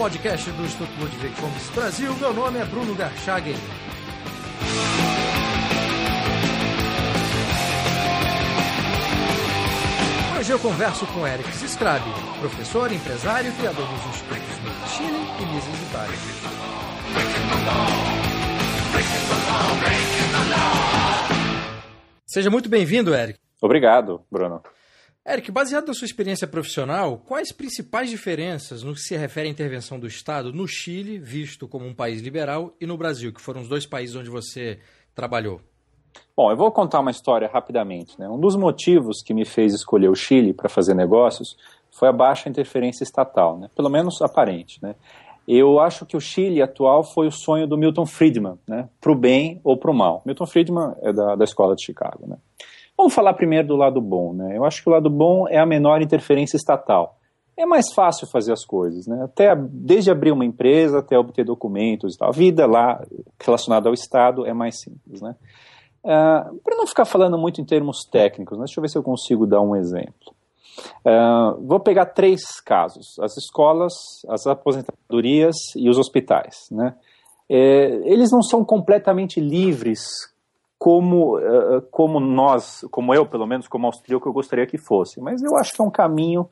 podcast do Instituto Ludwig Fomes Brasil. Meu nome é Bruno Garchagen. Hoje eu converso com Eric Siscrabi, professor, empresário e criador dos institutos no Chile e Mises Itália. Seja muito bem-vindo, Eric. Obrigado, Bruno. Eric, baseado na sua experiência profissional, quais principais diferenças no que se refere à intervenção do Estado no Chile, visto como um país liberal, e no Brasil, que foram os dois países onde você trabalhou? Bom, eu vou contar uma história rapidamente. Né? Um dos motivos que me fez escolher o Chile para fazer negócios foi a baixa interferência estatal, né? pelo menos aparente. Né? Eu acho que o Chile atual foi o sonho do Milton Friedman, né? para o bem ou para o mal. Milton Friedman é da, da escola de Chicago. Né? Vamos falar primeiro do lado bom, né? Eu acho que o lado bom é a menor interferência estatal. É mais fácil fazer as coisas, né? Até desde abrir uma empresa até obter documentos e tal. A vida lá relacionada ao Estado é mais simples, né? Uh, Para não ficar falando muito em termos técnicos, né? deixa eu ver se eu consigo dar um exemplo. Uh, vou pegar três casos: as escolas, as aposentadorias e os hospitais. Né? É, eles não são completamente livres como, uh, como nós, como eu, pelo menos, como austríaco, eu gostaria que fosse. Mas eu acho que é um caminho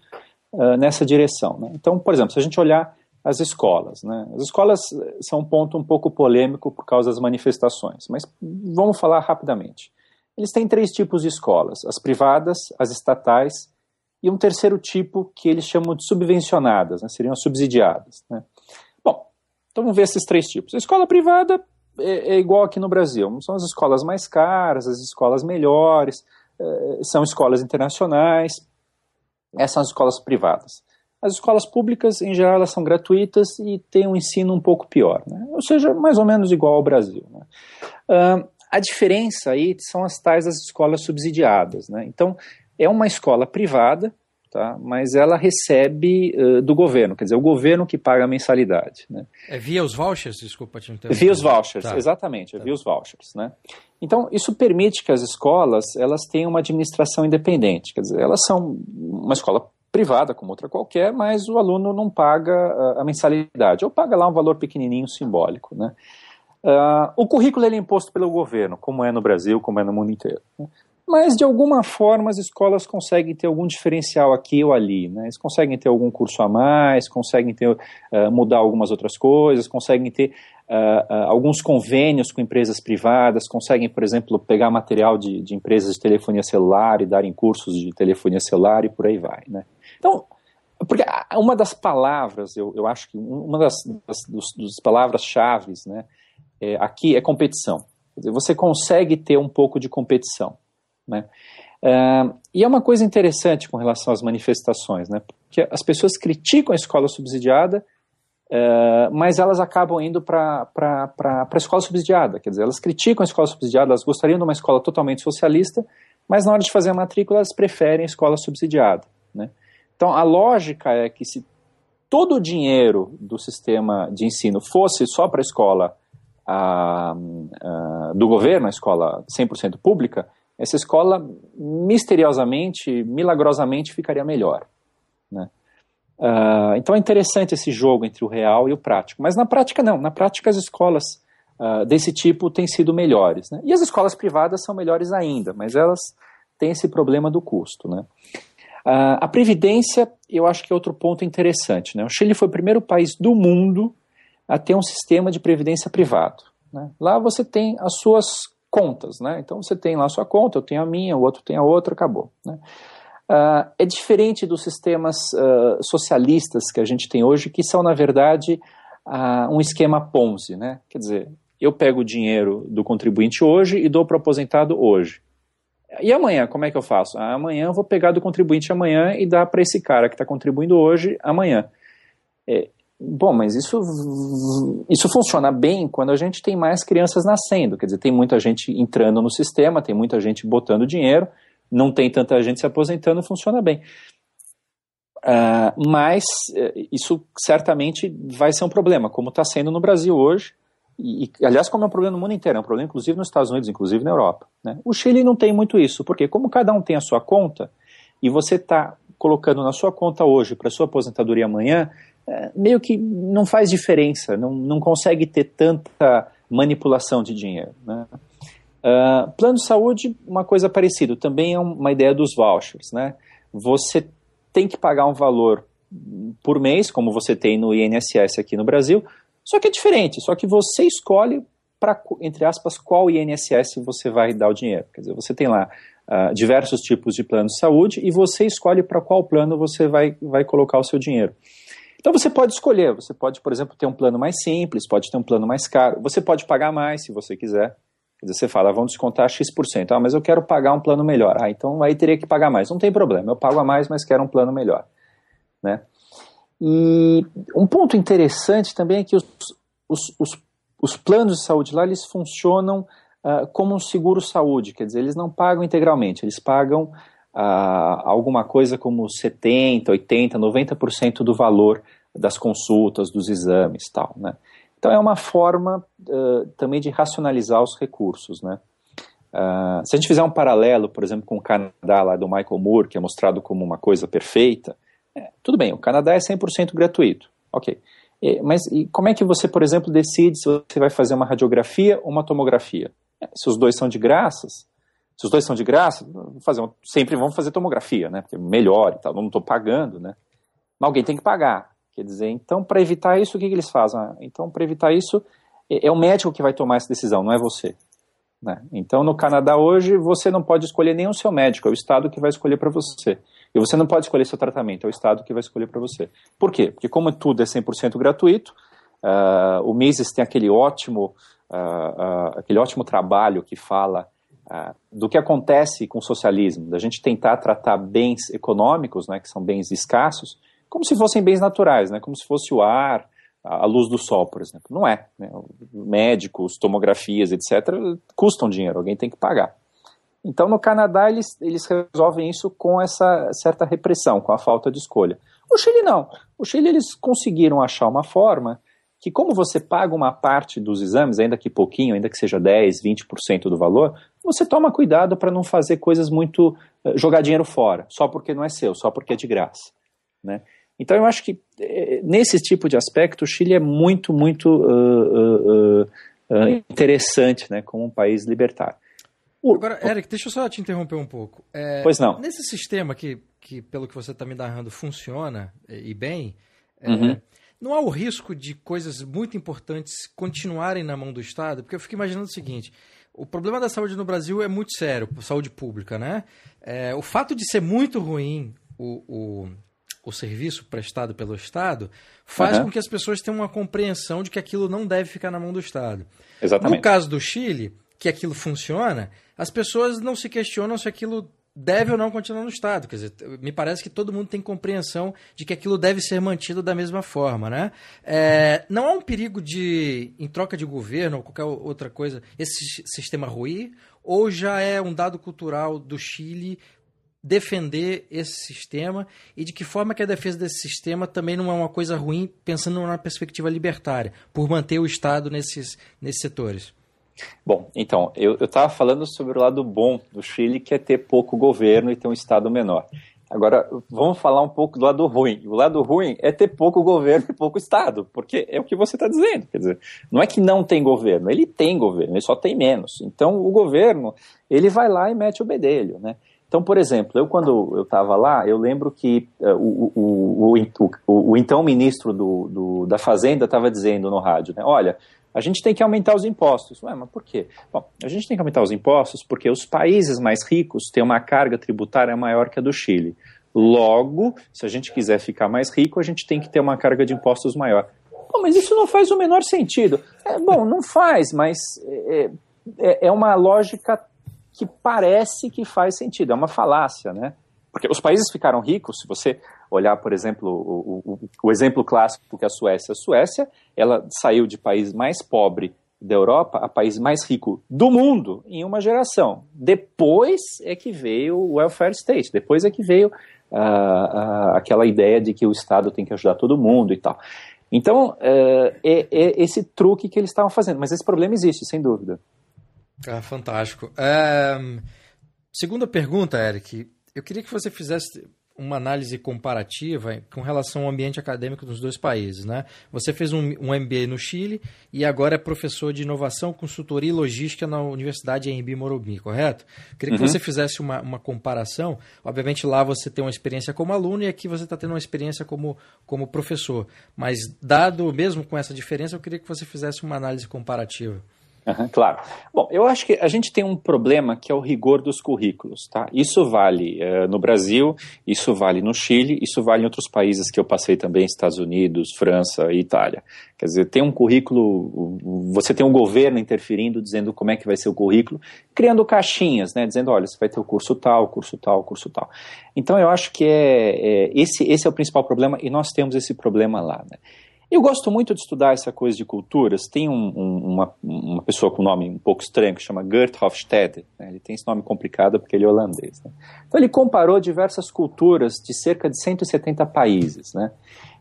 uh, nessa direção. Né? Então, por exemplo, se a gente olhar as escolas, né? as escolas são um ponto um pouco polêmico por causa das manifestações, mas vamos falar rapidamente. Eles têm três tipos de escolas: as privadas, as estatais e um terceiro tipo que eles chamam de subvencionadas, né? seriam as subsidiadas. Né? Bom, então vamos ver esses três tipos. A escola privada é, é, igual aqui no Brasil. São as escolas mais caras, as escolas melhores, é, são escolas internacionais, essas são as escolas privadas. As escolas públicas, em geral, elas são gratuitas e têm um ensino um pouco pior, né? ou seja, mais ou menos igual ao Brasil. Né? Uh, a diferença aí são as tais das escolas subsidiadas. Né? Então, é uma escola privada tá? mas ela recebe uh, do governo, quer dizer, o governo que paga a mensalidade. Né? É via os vouchers? Desculpa te interromper. Via os vouchers, tá. exatamente, é tá. via os vouchers. Né? Então, isso permite que as escolas elas tenham uma administração independente, quer dizer, elas são uma escola privada, como outra qualquer, mas o aluno não paga a, mensalidade, ou paga lá um valor pequenininho simbólico. Né? Uh, o currículo é imposto pelo governo, como é no Brasil, como é no mundo inteiro. Mas de alguma forma as escolas conseguem ter algum diferencial aqui ou ali, né? Eles conseguem ter algum curso a mais, conseguem ter, uh, mudar algumas outras coisas, conseguem ter uh, uh, alguns convênios com empresas privadas, conseguem, por exemplo, pegar material de, de, empresas de telefonia celular e darem cursos de telefonia celular e por aí vai, né? Então, porque uma das palavras, eu, eu acho que uma das, das dos palavras-chave né, é, aqui é competição. Dizer, você consegue ter um pouco de competição. Né? Uh, e é uma coisa interessante com relação às manifestações, né? porque as pessoas criticam a escola subsidiada, uh, mas elas acabam indo para a escola subsidiada. Quer dizer, elas criticam a escola subsidiada, elas gostariam de uma escola totalmente socialista, mas na hora de fazer a matrícula elas preferem a escola subsidiada. Né? Então a lógica é que se todo o dinheiro do sistema de ensino fosse só para a escola uh, do governo, a escola 100% pública, essa escola misteriosamente, milagrosamente ficaria melhor. Né? Uh, então é interessante esse jogo entre o real e o prático. Mas na prática, não. Na prática, as escolas uh, desse tipo têm sido melhores. Né? E as escolas privadas são melhores ainda, mas elas têm esse problema do custo. Né? Uh, a previdência, eu acho que é outro ponto interessante. Né? O Chile foi o primeiro país do mundo a ter um sistema de previdência privado. Né? Lá você tem as suas contas, né? Então você tem lá a sua conta, eu tenho a minha, o outro tem a outra, acabou. Né? Uh, é diferente dos sistemas uh, socialistas que a gente tem hoje, que são, na verdade, uh, um esquema Ponzi, né? Quer dizer, eu pego o dinheiro do contribuinte hoje e dou para o aposentado hoje. E amanhã, como é que eu faço? Amanhã eu vou pegar do contribuinte amanhã e dar para esse cara que está contribuindo hoje amanhã. É, Bom, mas isso, isso funciona bem quando a gente tem mais crianças nascendo. Quer dizer, tem muita gente entrando no sistema, tem muita gente botando dinheiro, não tem tanta gente se aposentando, funciona bem. Uh, mas uh, isso certamente vai ser um problema, como está sendo no Brasil hoje, e, aliás, como é um problema no mundo inteiro, é um problema inclusive nos Estados Unidos, inclusive na Europa. Né? O Chile não tem muito isso, porque como cada um tem a sua conta, e você está colocando na sua conta hoje para sua aposentadoria amanhã, é, meio que não faz diferença, não, não consegue ter tanta manipulação de dinheiro. Né? Uh, plano de saúde, uma coisa parecida, também é uma ideia dos vouchers. Né? Você tem que pagar um valor por mês, como você tem no INSS aqui no Brasil, só que é diferente, só que você escolhe para, entre aspas, qual INSS você vai dar o dinheiro. Quer dizer, você tem lá uh, diversos tipos de plano de saúde e você escolhe para qual plano você vai, vai colocar o seu dinheiro. Então você pode escolher, você pode, por exemplo, ter um plano mais simples, pode ter um plano mais caro, você pode pagar mais se você quiser. Quer dizer, você fala, vamos descontar X%. Ah, mas eu quero pagar um plano melhor. Ah, então aí teria que pagar mais. Não tem problema, eu pago a mais, mas quero um plano melhor. Né? E um ponto interessante também é que os, os, os, os planos de saúde lá, eles funcionam uh, como um seguro-saúde, quer dizer, eles não pagam integralmente, eles pagam uh, alguma coisa como 70%, 80%, 90% do valor das consultas, dos exames tal, né? Então é uma forma uh, também de racionalizar os recursos, né? Uh, se a gente fizer um paralelo, por exemplo, com o Canadá lá do Michael Moore, que é mostrado como uma coisa perfeita, é, tudo bem, o Canadá é 100% gratuito, ok. E, mas e como é que você, por exemplo, decide se você vai fazer uma radiografia ou uma tomografia? É, se os dois são de graças, se os dois são de graça, fazer sempre vamos fazer tomografia, né? Porque melhor e tal, não estou pagando, né? Mas alguém tem que pagar. Quer dizer, então, para evitar isso, o que, que eles fazem? Ah, então, para evitar isso, é, é o médico que vai tomar essa decisão, não é você. Né? Então, no Canadá hoje, você não pode escolher nem o seu médico, é o Estado que vai escolher para você. E você não pode escolher seu tratamento, é o Estado que vai escolher para você. Por quê? Porque como tudo é 100% gratuito, uh, o Mises tem aquele ótimo, uh, uh, aquele ótimo trabalho que fala do que acontece com o socialismo, da gente tentar tratar bens econômicos, né, que são bens escassos, como se fossem bens naturais, né, como se fosse o ar, a luz do sol, por exemplo. Não é. Né? Médicos, tomografias, etc., custam dinheiro, alguém tem que pagar. Então, no Canadá, eles, eles resolvem isso com essa certa repressão, com a falta de escolha. O Chile não. O Chile, eles conseguiram achar uma forma que, como você paga uma parte dos exames, ainda que pouquinho, ainda que seja 10, 20% do valor, você toma cuidado para não fazer coisas muito. Uh, jogar dinheiro fora, só porque não é seu, só porque é de graça. Né? Então, eu acho que, eh, nesse tipo de aspecto, o Chile é muito, muito uh, uh, interessante né, como um país libertário. Agora, Eric, deixa eu só te interromper um pouco. É, pois não. Nesse sistema que, que, pelo que você está me narrando, funciona e bem, é, uhum. não há o risco de coisas muito importantes continuarem na mão do Estado? Porque eu fico imaginando o seguinte: o problema da saúde no Brasil é muito sério, saúde pública, né? É, o fato de ser muito ruim o, o, o serviço prestado pelo Estado faz uhum. com que as pessoas tenham uma compreensão de que aquilo não deve ficar na mão do Estado. Exatamente. No caso do Chile que aquilo funciona, as pessoas não se questionam se aquilo deve ou não continuar no Estado. Quer dizer, me parece que todo mundo tem compreensão de que aquilo deve ser mantido da mesma forma, né? É, não há um perigo de, em troca de governo ou qualquer outra coisa, esse sistema ruir? Ou já é um dado cultural do Chile defender esse sistema e de que forma que a defesa desse sistema também não é uma coisa ruim pensando numa perspectiva libertária, por manter o Estado nesses, nesses setores? Bom, então, eu estava falando sobre o lado bom do Chile, que é ter pouco governo e ter um Estado menor. Agora, vamos falar um pouco do lado ruim. O lado ruim é ter pouco governo e pouco Estado, porque é o que você está dizendo. Quer dizer, não é que não tem governo, ele tem governo, ele só tem menos. Então, o governo, ele vai lá e mete o bedelho, né? Então, por exemplo, eu quando eu estava lá, eu lembro que uh, o, o, o, o, então ministro do, do da Fazenda estava dizendo no rádio, né, olha, a gente tem que aumentar os impostos. Ué, mas por quê? Bom, a gente tem que aumentar os impostos porque os países mais ricos têm uma carga tributária maior que a do Chile. Logo, se a gente quiser ficar mais rico, a gente tem que ter uma carga de impostos maior. Bom, mas isso não faz o menor sentido. É, bom, não faz, mas é, é, é uma lógica que parece que faz sentido, é uma falácia, né? Porque os países ficaram ricos, se você olhar, por exemplo, o, o, o exemplo clássico que é a Suécia. A Suécia, ela saiu de país mais pobre da Europa a país mais rico do mundo em uma geração. Depois é que veio o welfare state, depois é que veio uh, uh, aquela ideia de que o Estado tem que ajudar todo mundo e tal. Então, uh, é, é, esse truque que eles estavam fazendo, mas esse problema existe, sem dúvida. Ah, fantástico. É, segunda pergunta, Eric. Eu queria que você fizesse uma análise comparativa com relação ao ambiente acadêmico dos dois países. Né? Você fez um, um MBA no Chile e agora é professor de inovação, consultoria e logística na Universidade Embi Morumbi, correto? Queria que uhum. você fizesse uma, uma comparação. Obviamente lá você tem uma experiência como aluno e aqui você está tendo uma experiência como, como professor. Mas dado mesmo com essa diferença, eu queria que você fizesse uma análise comparativa. Uhum, claro. Bom, eu acho que a gente tem um problema que é o rigor dos currículos, tá? Isso vale uh, no Brasil, isso vale no Chile, isso vale em outros países que eu passei também, Estados Unidos, França e Itália. Quer dizer, tem um currículo, você tem um governo interferindo, dizendo como é que vai ser o currículo, criando caixinhas, né? Dizendo, olha, você vai ter o curso tal, curso tal, curso tal. Então eu acho que é, é esse, esse é o principal problema e nós temos esse problema lá, né? Eu gosto muito de estudar essa coisa de culturas. Tem um, um, uma, uma pessoa com um nome um pouco estranho que chama Gert Hofstede. Né? Ele tem esse nome complicado porque ele é holandês. Né? Então ele comparou diversas culturas de cerca de 170 países. Né?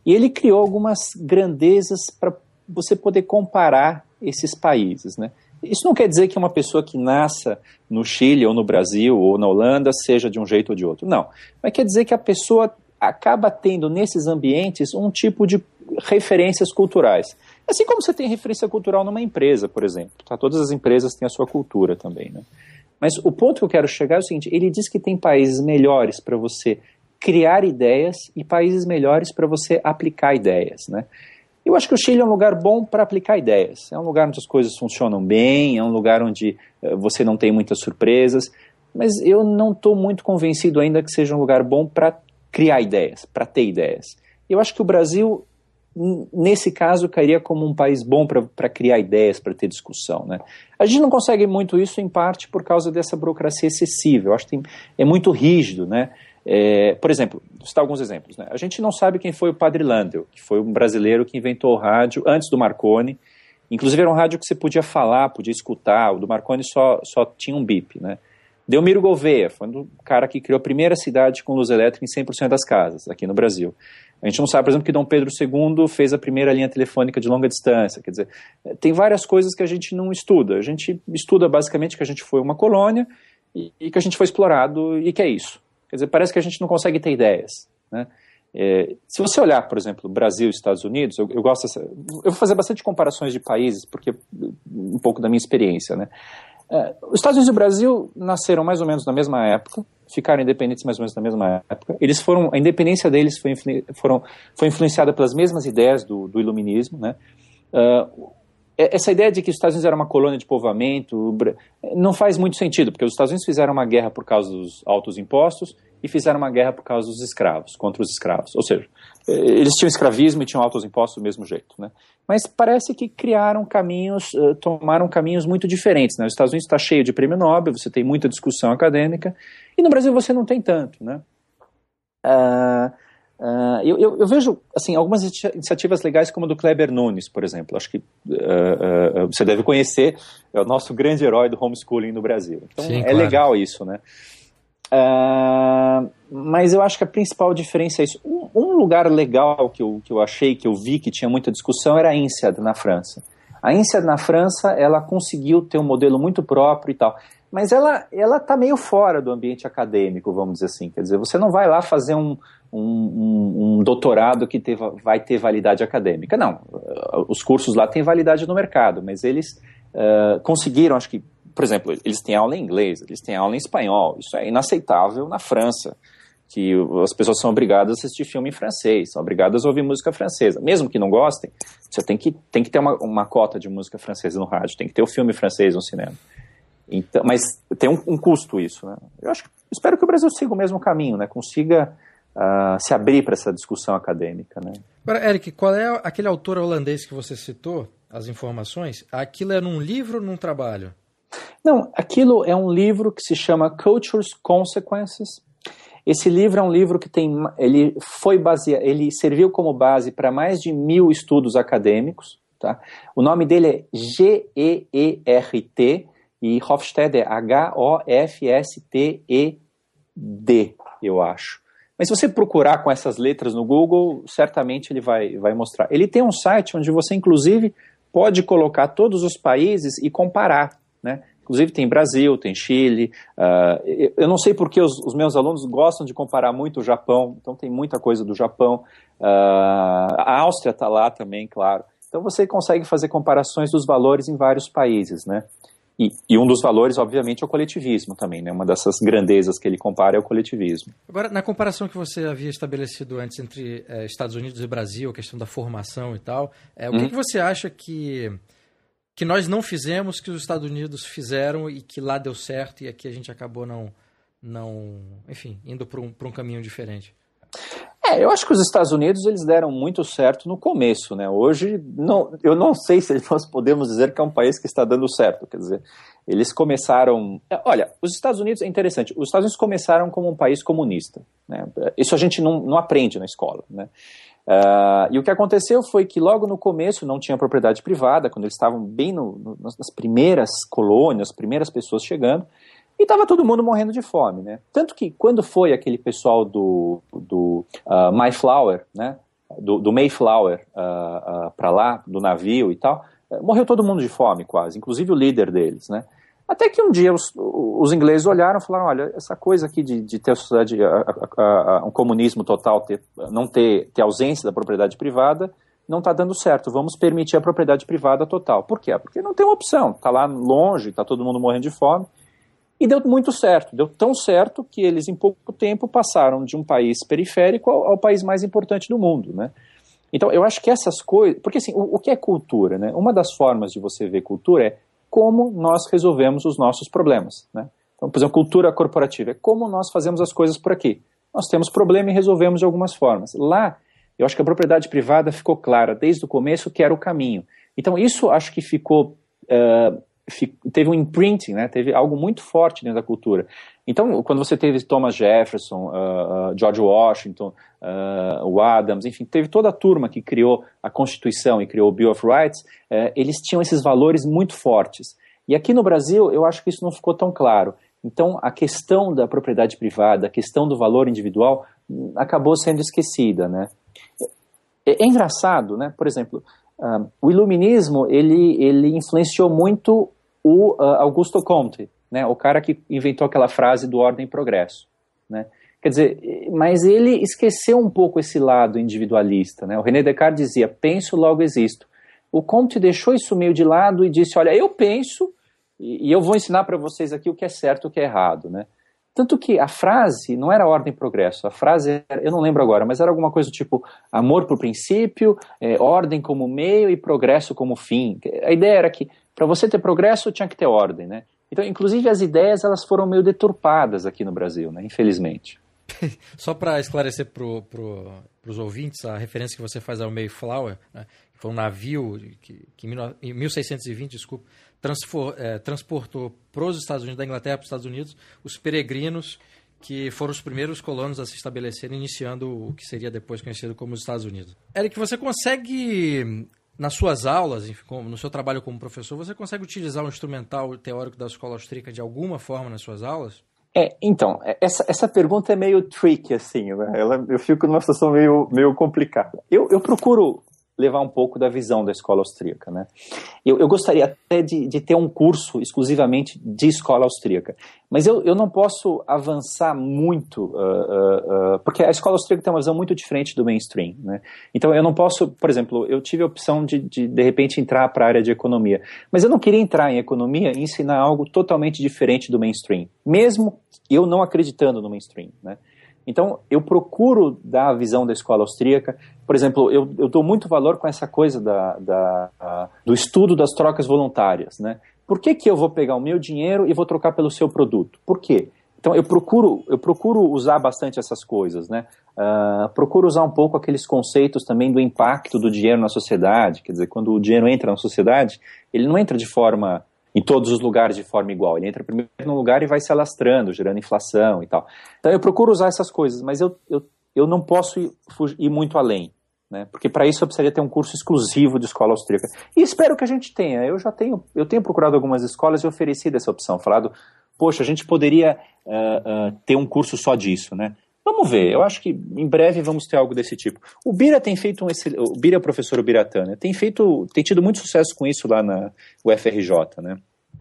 E ele criou algumas grandezas para você poder comparar esses países. Né? Isso não quer dizer que uma pessoa que nasça no Chile ou no Brasil ou na Holanda seja de um jeito ou de outro. Não. Mas quer dizer que a pessoa acaba tendo nesses ambientes um tipo de referências culturais. Assim como você tem referência cultural numa empresa, por exemplo. Tá? Todas as empresas têm a sua cultura também. Né? Mas o ponto que eu quero chegar é o seguinte: ele diz que tem países melhores para você criar ideias e países melhores para você aplicar ideias. Né? Eu acho que o Chile é um lugar bom para aplicar ideias. É um lugar onde as coisas funcionam bem, é um lugar onde uh, você não tem muitas surpresas. Mas eu não estou muito convencido ainda que seja um lugar bom para criar ideias, para ter ideias. Eu acho que o Brasil nesse caso, cairia como um país bom para criar ideias, para ter discussão. Né? A gente não consegue muito isso, em parte, por causa dessa burocracia excessiva. Eu acho que tem, é muito rígido. Né? É, por exemplo, vou citar alguns exemplos. Né? A gente não sabe quem foi o Padre Landel, que foi um brasileiro que inventou o rádio antes do Marconi. Inclusive, era um rádio que você podia falar, podia escutar. O do Marconi só, só tinha um bip. Né? Delmiro Gouveia foi um cara que criou a primeira cidade com luz elétrica em 100% das casas, aqui no Brasil. A gente não sabe, por exemplo, que Dom Pedro II fez a primeira linha telefônica de longa distância. Quer dizer, tem várias coisas que a gente não estuda. A gente estuda basicamente que a gente foi uma colônia e, e que a gente foi explorado e que é isso. Quer dizer, parece que a gente não consegue ter ideias. Né? É, se você olhar, por exemplo, Brasil e Estados Unidos, eu, eu gosto dessa, eu vou fazer bastante comparações de países, porque um pouco da minha experiência, né? É, os Estados Unidos e o Brasil nasceram mais ou menos na mesma época, ficaram independentes mais ou menos na mesma época. Eles foram, a independência deles foi, foram, foi influenciada pelas mesmas ideias do, do iluminismo, né? Uh, essa ideia de que os Estados Unidos era uma colônia de povoamento não faz muito sentido, porque os Estados Unidos fizeram uma guerra por causa dos altos impostos e fizeram uma guerra por causa dos escravos, contra os escravos. Ou seja, eles tinham escravismo e tinham altos impostos do mesmo jeito. Né? Mas parece que criaram caminhos, uh, tomaram caminhos muito diferentes. Né? Os Estados Unidos está cheio de prêmio Nobel, você tem muita discussão acadêmica, e no Brasil você não tem tanto. Né? Uh, uh, eu, eu, eu, vejo assim, algumas iniciativas legais, como a do Kleber Nunes, por exemplo. Acho que você deve conhecer, é o nosso grande herói do homeschooling no Brasil. Então Sim, é claro. legal isso. Né? Uh, mas eu acho que a principal diferença é isso. Um, um, lugar legal que eu, que eu achei, que eu vi que tinha muita discussão, era a INSEAD, na França. A INSEAD, na França, ela conseguiu ter um modelo muito próprio e tal. Mas ela ela está meio fora do ambiente acadêmico, vamos dizer assim. Quer dizer, você não vai lá fazer um, um, um, um doutorado que ter, vai ter validade acadêmica. Não, os cursos lá têm validade no mercado, mas eles uh, conseguiram, acho que por exemplo, eles têm aula em inglês, eles têm aula em espanhol. Isso é inaceitável na França, que as pessoas são obrigadas a assistir filme em francês, são obrigadas a ouvir música francesa. Mesmo que não gostem, você tem que, tem que ter uma, uma cota de música francesa no rádio, tem que ter o filme francês no cinema. Então, mas tem um, um custo isso, né? Eu acho, espero que o Brasil siga o mesmo caminho, né? Consiga uh, se abrir para essa discussão acadêmica, né? Agora, Eric, qual é aquele autor holandês que você citou? As informações? Aquilo é num livro ou num trabalho? Não, aquilo é um livro que se chama Culture's Consequences. Esse livro é um livro que tem, ele foi baseado, ele serviu como base para mais de mil estudos acadêmicos. Tá? O nome dele é G-E-E-R-T e Hofstede é H-O-F-S-T-E-D, eu acho. Mas se você procurar com essas letras no Google, certamente ele vai, vai mostrar. Ele tem um site onde você, inclusive, pode colocar todos os países e comparar. Né? Inclusive tem Brasil, tem Chile. Uh, eu não sei porque os, os, meus alunos gostam de comparar muito o Japão, então tem muita coisa do Japão. Uh, a Áustria está lá também, claro. Então você consegue fazer comparações dos valores em vários países, né? E, e, um dos valores, obviamente, é o coletivismo também, né? Uma dessas grandezas que ele compara é o coletivismo. Agora, na comparação que você havia estabelecido antes entre é, Estados Unidos e Brasil, a questão da formação e tal, é, o hum. que, que, você acha que, que nós não fizemos, que os Estados Unidos fizeram e que lá deu certo e aqui a gente acabou não, não enfim, indo para um, um caminho diferente? É, eu acho que os Estados Unidos eles deram muito certo no começo, né? Hoje não, eu não sei se nós podemos dizer que é um país que está dando certo. Quer dizer, eles começaram. É, olha, os Estados Unidos é interessante. Os Estados Unidos começaram como um país comunista. Né? Isso a gente não, não aprende na escola, né? Uh, e o que aconteceu foi que logo no começo não tinha propriedade privada, quando eles estavam bem no, no, nas primeiras colônias, as primeiras pessoas chegando. E estava todo mundo morrendo de fome, né? Tanto que quando foi aquele pessoal do, do uh, Mayflower, né? Do, do Mayflower uh, uh, para lá, do navio e tal, uh, morreu todo mundo de fome quase, inclusive o líder deles, né? Até que um dia os, os ingleses olharam e falaram, olha, essa coisa aqui de, de ter sociedade, um comunismo total, ter, não ter, ter ausência da propriedade privada, não está dando certo. Vamos permitir a propriedade privada total. Por quê? Porque não tem uma opção. Está lá longe, está todo mundo morrendo de fome. E deu muito certo, deu tão certo que eles em pouco tempo passaram de um país periférico ao, ao país mais importante do mundo, né? Então, eu acho que essas coisas. Porque, assim, o, o, que é cultura? Né? Uma das formas de você ver cultura é como nós resolvemos os nossos problemas. Né? Então, por exemplo, cultura corporativa é como nós fazemos as coisas por aqui. Nós temos problema e resolvemos de algumas formas. Lá, eu acho que a propriedade privada ficou clara desde o começo que era o caminho. Então, isso acho que ficou uh, teve um imprinting, né? teve algo muito forte dentro da cultura. Então, quando você teve Thomas Jefferson, uh, uh, George Washington, uh, o Adams, enfim, teve toda a turma que criou a Constituição e criou o Bill of Rights, eh, eles tinham esses valores muito fortes. E aqui no Brasil, eu acho que isso não ficou tão claro. Então, a questão da propriedade privada, a questão do valor individual, hum, acabou sendo esquecida, né? É, é engraçado, né? Por exemplo, o iluminismo ele, ele influenciou muito o uh, Augusto Comte, né, o cara que inventou aquela frase do ordem e progresso. Né? Quer dizer, mas ele esqueceu um pouco esse lado individualista. Né? O René Descartes dizia: penso, logo existo. O Comte deixou isso meio de lado e disse: olha, eu penso e, e eu vou ensinar para vocês aqui o que é certo e o que é errado. Né? Tanto que a frase não era ordem e progresso, a frase, era, eu não lembro agora, mas era alguma coisa tipo amor por princípio, é, ordem como meio e progresso como fim. A ideia era que para você ter progresso, tinha que ter ordem, né? Então, inclusive, as ideias elas foram meio deturpadas aqui no Brasil, né? Infelizmente. Só para esclarecer para pro, os ouvintes, a referência que você faz ao Mayflower, né, que foi um navio que, que em 1620, desculpa, transfor, é, transportou para os Estados Unidos, da Inglaterra para os Estados Unidos, os peregrinos que foram os primeiros colonos a se estabelecerem, iniciando o que seria depois conhecido como os Estados Unidos. Eric, você consegue nas suas aulas, no seu trabalho como professor, você consegue utilizar o instrumental teórico da escola austríaca de alguma forma nas suas aulas? É, então, é, essa, essa pergunta é meio tricky, assim, né? Ela, eu fico numa situação meio, meio complicada. Eu, eu procuro levar um pouco da visão da escola austríaca. Né? Eu, eu gostaria até de, de, ter um curso exclusivamente de escola austríaca, mas eu, eu não posso avançar muito, uh, uh, uh, porque a escola austríaca tem uma visão muito diferente do mainstream. Né? Então eu não posso, por exemplo, eu tive a opção de, de, de repente, entrar para a área de economia, mas eu não queria entrar em economia e ensinar algo totalmente diferente do mainstream, mesmo eu não acreditando no mainstream. Né? Então, eu procuro dar a visão da escola austríaca. Por exemplo, eu, eu dou muito valor com essa coisa da, da a, do estudo das trocas voluntárias. Né? Por que, que eu vou pegar o meu dinheiro e vou trocar pelo seu produto? Por quê? Então, eu procuro, eu procuro usar bastante essas coisas. Né? Uh, procuro usar um pouco aqueles conceitos também do impacto do dinheiro na sociedade. Quer dizer, quando o dinheiro entra na sociedade, ele não entra de forma em todos os lugares de forma igual. Ele entra primeiro num lugar e vai se alastrando, gerando inflação e tal. Então eu procuro usar essas coisas, mas eu, eu, eu não posso ir, ir muito além. Né? Porque para isso eu precisaria ter um curso exclusivo de escola austríaca. E espero que a gente tenha. Eu já tenho, eu tenho procurado algumas escolas e oferecido essa opção, falado, poxa, a gente poderia uh, uh, ter um curso só disso, né? Vamos ver, eu acho que em breve vamos ter algo desse tipo. O Bira tem feito um o Bira o professor Biratana, tem feito, tem tido muito sucesso com isso lá na UFRJ, né?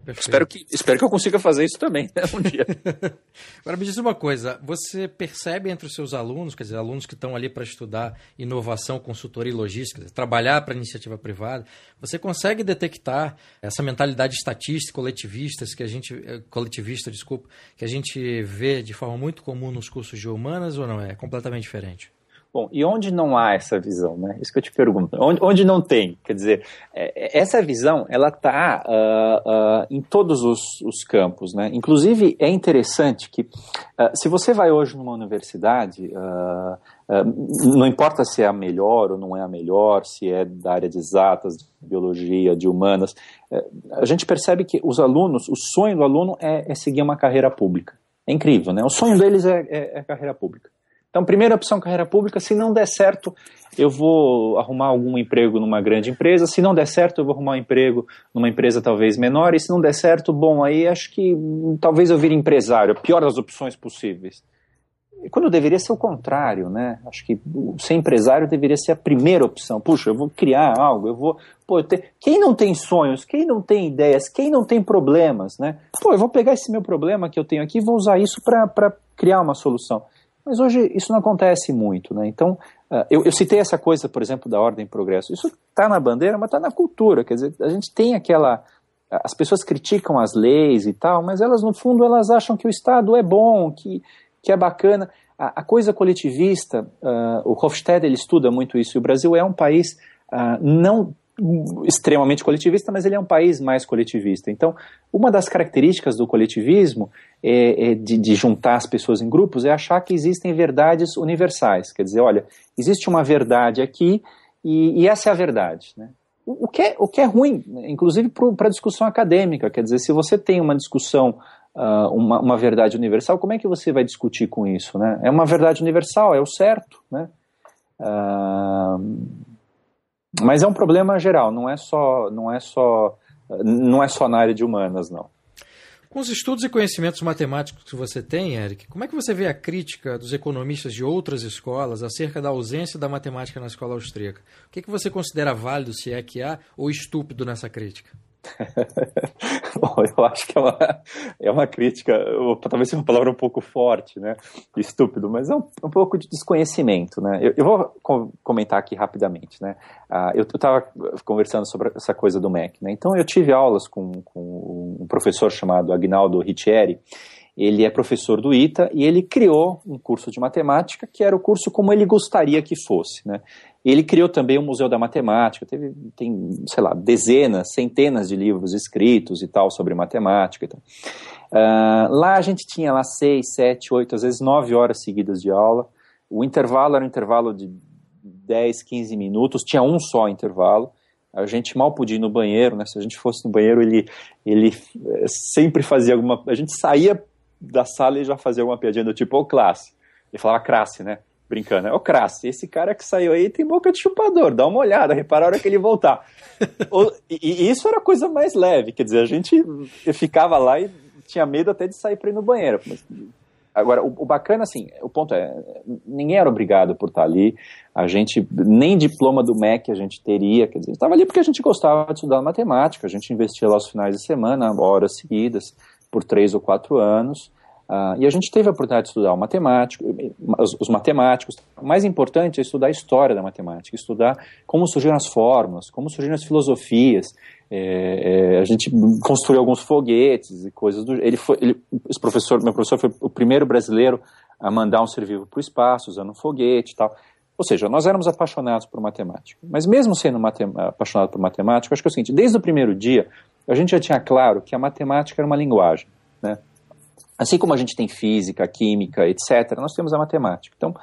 Espero que, espero que eu consiga fazer isso também né, um dia. Agora me diz uma coisa, você percebe entre os seus alunos, quer dizer, alunos que estão ali para estudar inovação, consultoria e logística, dizer, trabalhar para iniciativa privada, você consegue detectar essa mentalidade estatística, coletivista, que a gente eh, coletivista, desculpa, que a gente vê de forma muito comum nos cursos de humanas ou não é? É completamente diferente? Bom, e onde não há essa visão, né? Isso que eu te pergunto. Onde, onde não tem? Quer dizer, é, essa visão, ela está uh, ah, uh, ah, em todos os, os, campos, né? Inclusive, é interessante que, uh, se você vai hoje numa universidade, não importa se é a melhor ou não é a melhor, se é da área de exatas, de biologia, de humanas, eh, a gente percebe que os alunos, o sonho do aluno é, é seguir uma carreira pública. É incrível, né? O sonho deles é, é, é carreira pública. Então, primeira opção, carreira pública. Se não der certo, eu vou arrumar algum emprego numa grande empresa. Se não der certo, eu vou arrumar um emprego numa empresa talvez menor. E se não der certo, bom, aí acho que talvez eu vire empresário. Pior das opções possíveis. Quando deveria ser o contrário, né? Acho que ser empresário deveria ser a primeira opção. Puxa, eu vou criar algo, eu vou. Pô, eu ter... Quem não tem sonhos, quem não tem ideias, quem não tem problemas, né? Pô, eu vou pegar esse meu problema que eu tenho aqui e vou usar isso para criar uma solução. Mas hoje isso não acontece muito, né? Então, uh, eu, eu, citei essa coisa, por exemplo, da ordem e progresso. Isso está na bandeira, mas está na cultura. Quer dizer, a gente tem aquela. As pessoas criticam as leis e tal, mas elas, no fundo, elas acham que o Estado é bom, que, que é bacana. A, a coisa coletivista, uh, o Hofstede ele estuda muito isso, e o Brasil é um país uh, não extremamente coletivista, mas ele é um país mais coletivista. Então, uma das características do coletivismo é, é de, de, juntar as pessoas em grupos é achar que existem verdades universais. Quer dizer, olha, existe uma verdade aqui e, e essa é a verdade. Né? O, o, que é, o que é ruim, inclusive para a discussão acadêmica. Quer dizer, se você tem uma discussão, uh, uma, uma, verdade universal, como é que você vai discutir com isso? Né? É uma verdade universal, é o certo. Né? Uh, mas é um problema geral, não é só, não é só, não é só na área de humanas, não. Com os estudos e conhecimentos matemáticos que você tem, Eric, como é que você vê a crítica dos economistas de outras escolas acerca da ausência da matemática na escola austríaca? O que, que você considera válido, se é que há, ou estúpido nessa crítica? Bom, eu acho que é uma, é uma crítica, talvez seja uma palavra um pouco forte, né? Estúpido, mas é um, um pouco de desconhecimento, né? Eu, eu vou com, comentar aqui rapidamente, né? Uh, eu estava conversando sobre essa coisa do MEC, né? Então eu tive aulas com, com um professor chamado Agnaldo Riccieri, ele é professor do ITA e ele criou um curso de matemática que era o curso como ele gostaria que fosse, né? Ele criou também o Museu da Matemática, teve, tem, sei lá, dezenas, centenas de livros escritos e tal sobre matemática e tal. Uh, lá a gente tinha lá seis, sete, oito, às vezes nove horas seguidas de aula. O intervalo era um intervalo de 10, 15 minutos, tinha um só intervalo. A gente mal podia ir no banheiro, né? Se a gente fosse no banheiro, ele, ele eh, sempre fazia alguma. A gente saía da sala e já fazia alguma piadinha do tipo, ô classe. Ele falava classe, né? Brincando, é o Crass, esse cara que saiu aí tem boca de chupador, dá uma olhada, repara a hora que ele voltar. o, e, e, isso era a coisa mais leve, quer dizer, a gente ficava lá e tinha medo até de sair para ir no banheiro. Mas, agora, o, o, bacana, assim, o ponto é, ninguém era obrigado por estar ali, a gente, nem diploma do MEC a gente teria, quer dizer, estava ali porque a gente gostava de estudar matemática, a gente investia lá os finais de semana, horas seguidas, por três ou quatro anos, Uh, e a gente teve a oportunidade de estudar o matemático, os, os, matemáticos. O mais importante é estudar a história da matemática, estudar como surgiram as fórmulas, como surgiram as filosofias. É, é, a gente construiu alguns foguetes e coisas do. Ele foi, ele, esse professor, meu professor foi o primeiro brasileiro a mandar um ser vivo para o espaço usando um foguete e tal. Ou seja, nós éramos apaixonados por matemática. Mas mesmo sendo apaixonado por matemática, acho que é o seguinte: desde o primeiro dia a gente já tinha claro que a matemática era uma linguagem, né? Assim como a gente tem física, química, etc., nós temos a matemática. Então,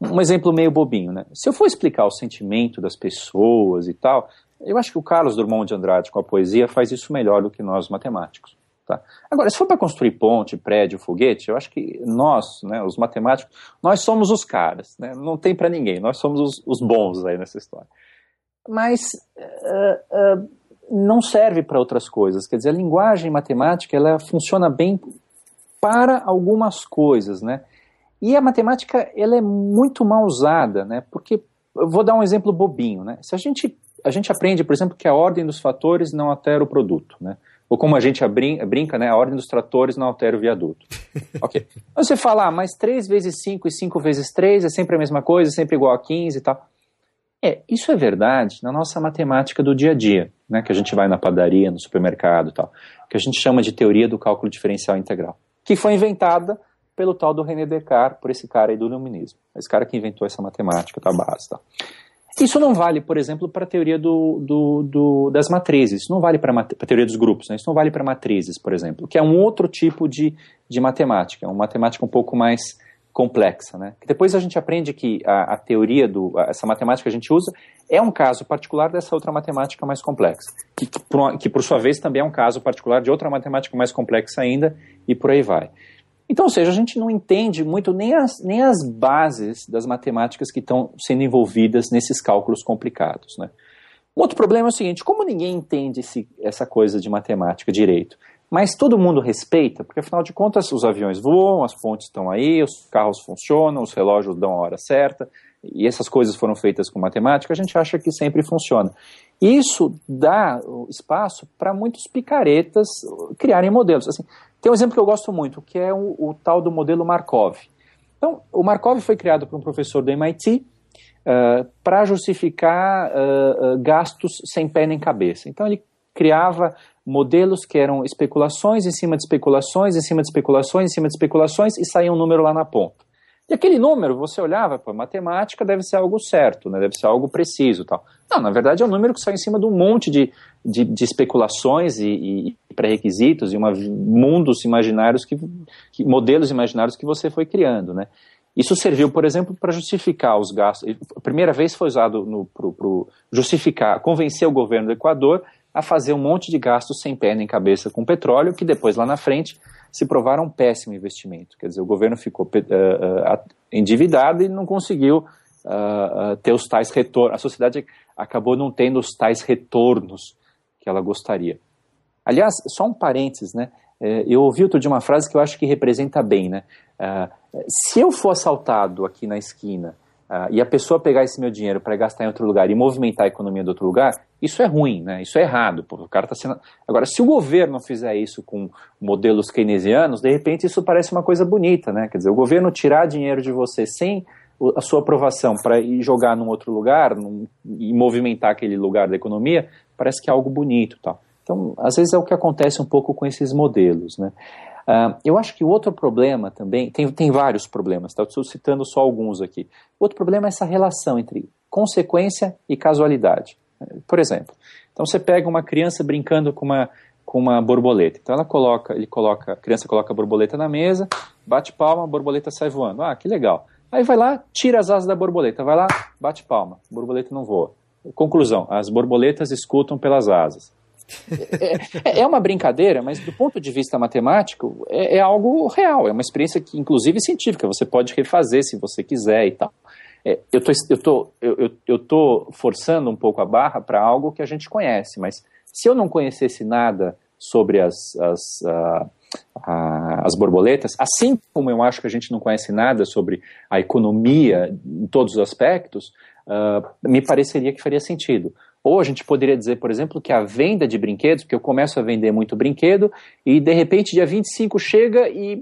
um exemplo meio bobinho, né? Se eu for explicar o sentimento das pessoas e tal, eu acho que o Carlos Drummond de Andrade com a poesia faz isso melhor do que nós matemáticos. Tá? Agora, se for para construir ponte, prédio, foguete, eu acho que nós, né, os matemáticos, nós somos os caras, né? não tem para ninguém, nós somos os, os, bons aí nessa história. Mas uh, uh, não serve para outras coisas, quer dizer, a linguagem matemática ela funciona bem para algumas coisas, né? E a matemática ela é muito mal usada, né? Porque eu vou dar um exemplo bobinho, né? Se a gente a gente aprende, por exemplo, que a ordem dos fatores não altera o produto, né? Ou como a gente brinca, né, a ordem dos tratores não altera o viaduto. ok. Então você fala, ah, mas 3 vezes 5 e 5 vezes 3 é sempre a mesma coisa, é sempre igual a 15 e tal. É, isso é verdade na nossa matemática do dia a dia, né, que a gente vai na padaria, no supermercado e tal, que a gente chama de teoria do cálculo diferencial integral, que foi inventada pelo tal do René Descartes, por esse cara aí do iluminismo, esse cara que inventou essa matemática da base. Tá? Isso não vale, por exemplo, para a teoria do, do, do, das matrizes, isso não vale para a teoria dos grupos, né? isso não vale para matrizes, por exemplo, que é um outro tipo de, de matemática, é uma matemática um pouco mais complexa. Né? Depois a gente aprende que a, a teoria, do, essa matemática que a gente usa, é um caso particular dessa outra matemática mais complexa, que, que, por, que por sua vez também é um caso particular de outra matemática mais complexa ainda, e por aí vai. Então, ou seja, a gente não entende muito nem as, nem as bases das matemáticas que estão sendo envolvidas nesses cálculos complicados. Né? Um outro problema é o seguinte: como ninguém entende esse, essa coisa de matemática direito, mas todo mundo respeita, porque afinal de contas os aviões voam, as pontes estão aí, os carros funcionam, os relógios dão a hora certa, e essas coisas foram feitas com matemática, a gente acha que sempre funciona. Isso dá espaço para muitos picaretas criarem modelos. Assim, tem um exemplo que eu gosto muito, que é o, o tal do modelo Markov. Então, o Markov foi criado por um professor do MIT uh, para justificar uh, uh, gastos sem pé nem cabeça. Então, ele criava modelos que eram especulações em cima de especulações, em cima de especulações, em cima de especulações, e saía um número lá na ponta. E aquele número, você olhava, pô, matemática deve ser algo certo, né? deve ser algo preciso tal. Não, na verdade é um número que sai em cima de um monte de, de, de especulações e, e pré-requisitos e uma, mundos imaginários, que, que, modelos imaginários que você foi criando, né? Isso serviu, por exemplo, para justificar os gastos. A primeira vez foi usado para justificar, convencer o governo do Equador a fazer um monte de gastos sem pé nem cabeça com petróleo, que depois lá na frente se provaram um péssimo investimento. Quer dizer, o governo ficou uh, uh, endividado e não conseguiu uh, ter os tais retornos. A sociedade acabou não tendo os tais retornos que ela gostaria. Aliás, só um parênteses, né? É, eu ouvi outro de uma frase que eu acho que representa bem, né? se eu for assaltado aqui na esquina uh, e a pessoa pegar esse meu dinheiro para gastar em outro lugar e movimentar a economia de outro lugar, isso é ruim, né? Isso é errado. Pô, o cara tá sendo... Agora, se o governo fizer isso com modelos keynesianos, de repente isso parece uma coisa bonita, né? Quer dizer, o governo tirar dinheiro de você sem a sua aprovação para ir jogar num outro lugar num, e movimentar aquele lugar da economia, parece que é algo bonito, tal. Então, às vezes é o que acontece um pouco com esses modelos, né? Uh, eu acho que o outro problema também, tem, tem vários problemas, tá? estou citando só alguns aqui. Outro problema é essa relação entre consequência e casualidade. Por exemplo, então você pega uma criança brincando com uma, com uma borboleta. Então ela coloca, ele coloca, a criança coloca a borboleta na mesa, bate palma, a borboleta sai voando. Ah, que legal. Aí vai lá, tira as asas da borboleta, vai lá, bate palma, a borboleta não voa. Conclusão: as borboletas escutam pelas asas. É, é, uma brincadeira, mas do ponto de vista matemático, é, é, algo real, é uma experiência que, inclusive, científica, você pode refazer se você quiser e tal. É, eu tô, tô, eu, eu, tô forçando um pouco a barra para algo que a gente conhece, mas se eu não conhecesse nada sobre as, as, as borboletas, assim como eu acho que a gente não conhece nada sobre a economia em todos os aspectos, uh, me pareceria que faria sentido. Ou a gente poderia dizer, por exemplo, que a venda de brinquedos, porque eu começo a vender muito brinquedo e de repente dia 25 chega e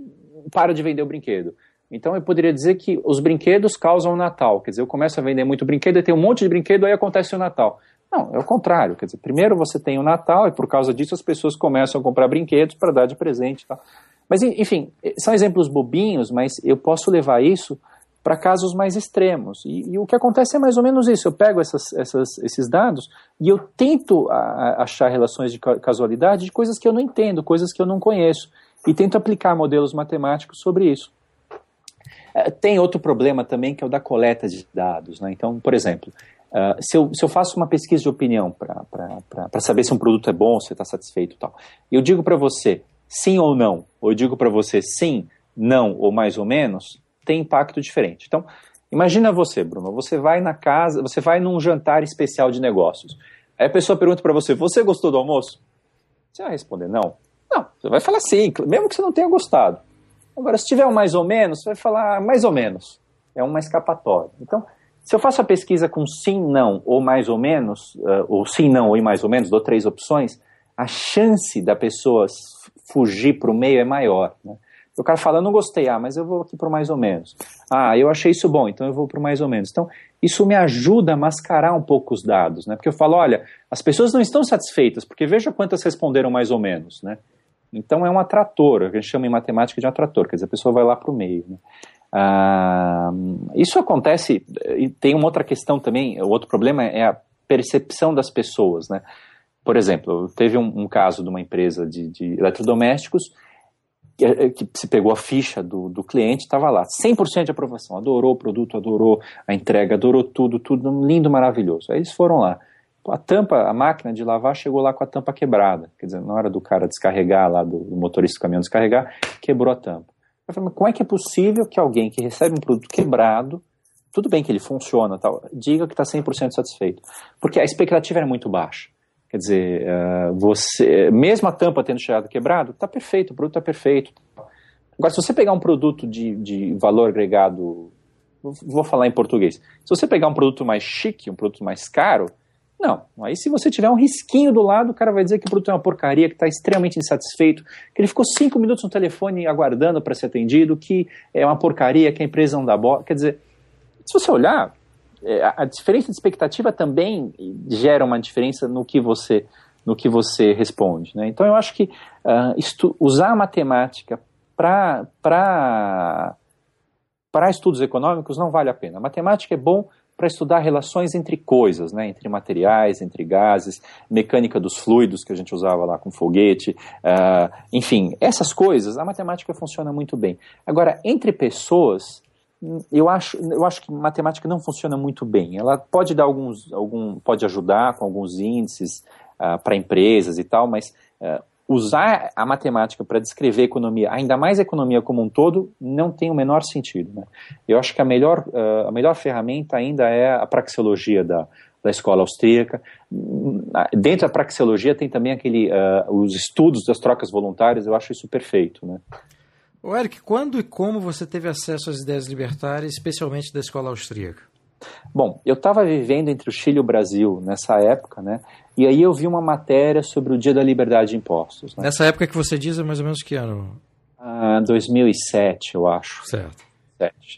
para de vender o brinquedo. Então eu poderia dizer que os brinquedos causam o Natal. Quer dizer, eu começo a vender muito brinquedo e tem um monte de brinquedo, aí acontece o Natal. Não, é o contrário. Quer dizer, primeiro você tem o Natal e por causa disso as pessoas começam a comprar brinquedos para dar de presente e tal. Mas enfim, são exemplos bobinhos, mas eu posso levar isso para casos mais extremos. E, e, o que acontece é mais ou menos isso. Eu pego essas, essas, esses dados e eu tento a, a achar relações de casualidade de coisas que eu não entendo, coisas que eu não conheço, e tento aplicar modelos matemáticos sobre isso. É, tem outro problema também que é o da coleta de dados. Né? Então, por exemplo, uh, se, eu, se eu faço uma pesquisa de opinião para saber se um produto é bom, se está satisfeito e tal, eu digo para você sim ou não, ou eu digo para você sim, não ou mais ou menos, tem impacto diferente. Então, imagina você, Bruno, você vai na casa, você vai num jantar especial de negócios. Aí a pessoa pergunta para você: "Você gostou do almoço?" Você vai responder não. Não, você vai falar sim, mesmo que você não tenha gostado. Agora, se tiver um mais ou menos, você vai falar mais ou menos. É uma escapatória. Então, se eu faço a pesquisa com sim, não ou mais ou menos, uh, ou sim, não ou mais ou menos, dou três opções, a chance da pessoa fugir para o meio é maior. Né? O cara fala, não gostei, ah, mas eu vou aqui para mais ou menos. Ah, eu achei isso bom, então eu vou para mais ou menos. Então, isso me ajuda a mascarar um pouco os dados, né? Porque eu falo, olha, as pessoas não estão satisfeitas, porque veja quantas responderam mais ou menos, né? Então é um atrator, a gente chama em matemática de atrator, quer dizer, a pessoa vai lá para o meio. Né? Ah, isso acontece, e tem uma outra questão também, o outro problema é a percepção das pessoas, né? Por exemplo, teve um, um caso de uma empresa de, de eletrodomésticos que, eh, que, se pegou a ficha do, do cliente, estava lá, 100% de aprovação, adorou o produto, adorou a entrega, adorou tudo, tudo lindo, maravilhoso. Aí eles foram lá. A tampa, a máquina de lavar chegou lá com a tampa quebrada. Quer dizer, na hora do cara descarregar, lá do, do motorista do caminhão descarregar, quebrou a tampa. Eu falei, mas como é que é possível que alguém que recebe um produto quebrado, tudo bem que ele funciona, tal, diga que está 100% satisfeito? Porque a expectativa era muito baixa. Quer dizer, uh, você, mesmo a tampa tendo chegado quebrado, está perfeito, o produto está perfeito. Agora, se você pegar um produto de, de valor agregado, vou falar em português, se você pegar um produto mais chique, um produto mais caro, não. Aí, se você tiver um risquinho do lado, o cara vai dizer que o produto é uma porcaria, que está extremamente insatisfeito, que ele ficou cinco minutos no telefone aguardando para ser atendido, que é uma porcaria, que a empresa não dá bola. Quer dizer, se você olhar, a diferença de expectativa também gera uma diferença no que você, no que você responde. Né? Então eu acho que uh, usar a matemática para estudos econômicos não vale a pena. A matemática é bom para estudar relações entre coisas, né, entre materiais, entre gases, mecânica dos fluidos que a gente usava lá com foguete, uh, enfim, essas coisas, a matemática funciona muito bem. Agora, entre pessoas, eu acho, eu acho que matemática não funciona muito bem. Ela pode dar alguns, algum, pode ajudar com alguns índices uh, para empresas e tal, mas uh, usar a matemática para descrever a economia, ainda mais a economia como um todo, não tem o menor sentido. Né? Eu acho que a melhor, uh, a melhor ferramenta ainda é a praxeologia da, da escola austríaca. Dentro da praxeologia tem também aquele, os estudos das trocas voluntárias, eu acho isso perfeito. Né? O Eric, quando e como você teve acesso às ideias libertárias, especialmente da escola austríaca? Bom, eu estava vivendo entre o Chile e o Brasil nessa época, né? E aí eu vi uma matéria sobre o Dia da Liberdade de Impostos. Né? Nessa época que você diz é mais ou menos que ano? Ah, 2007, eu acho. Certo.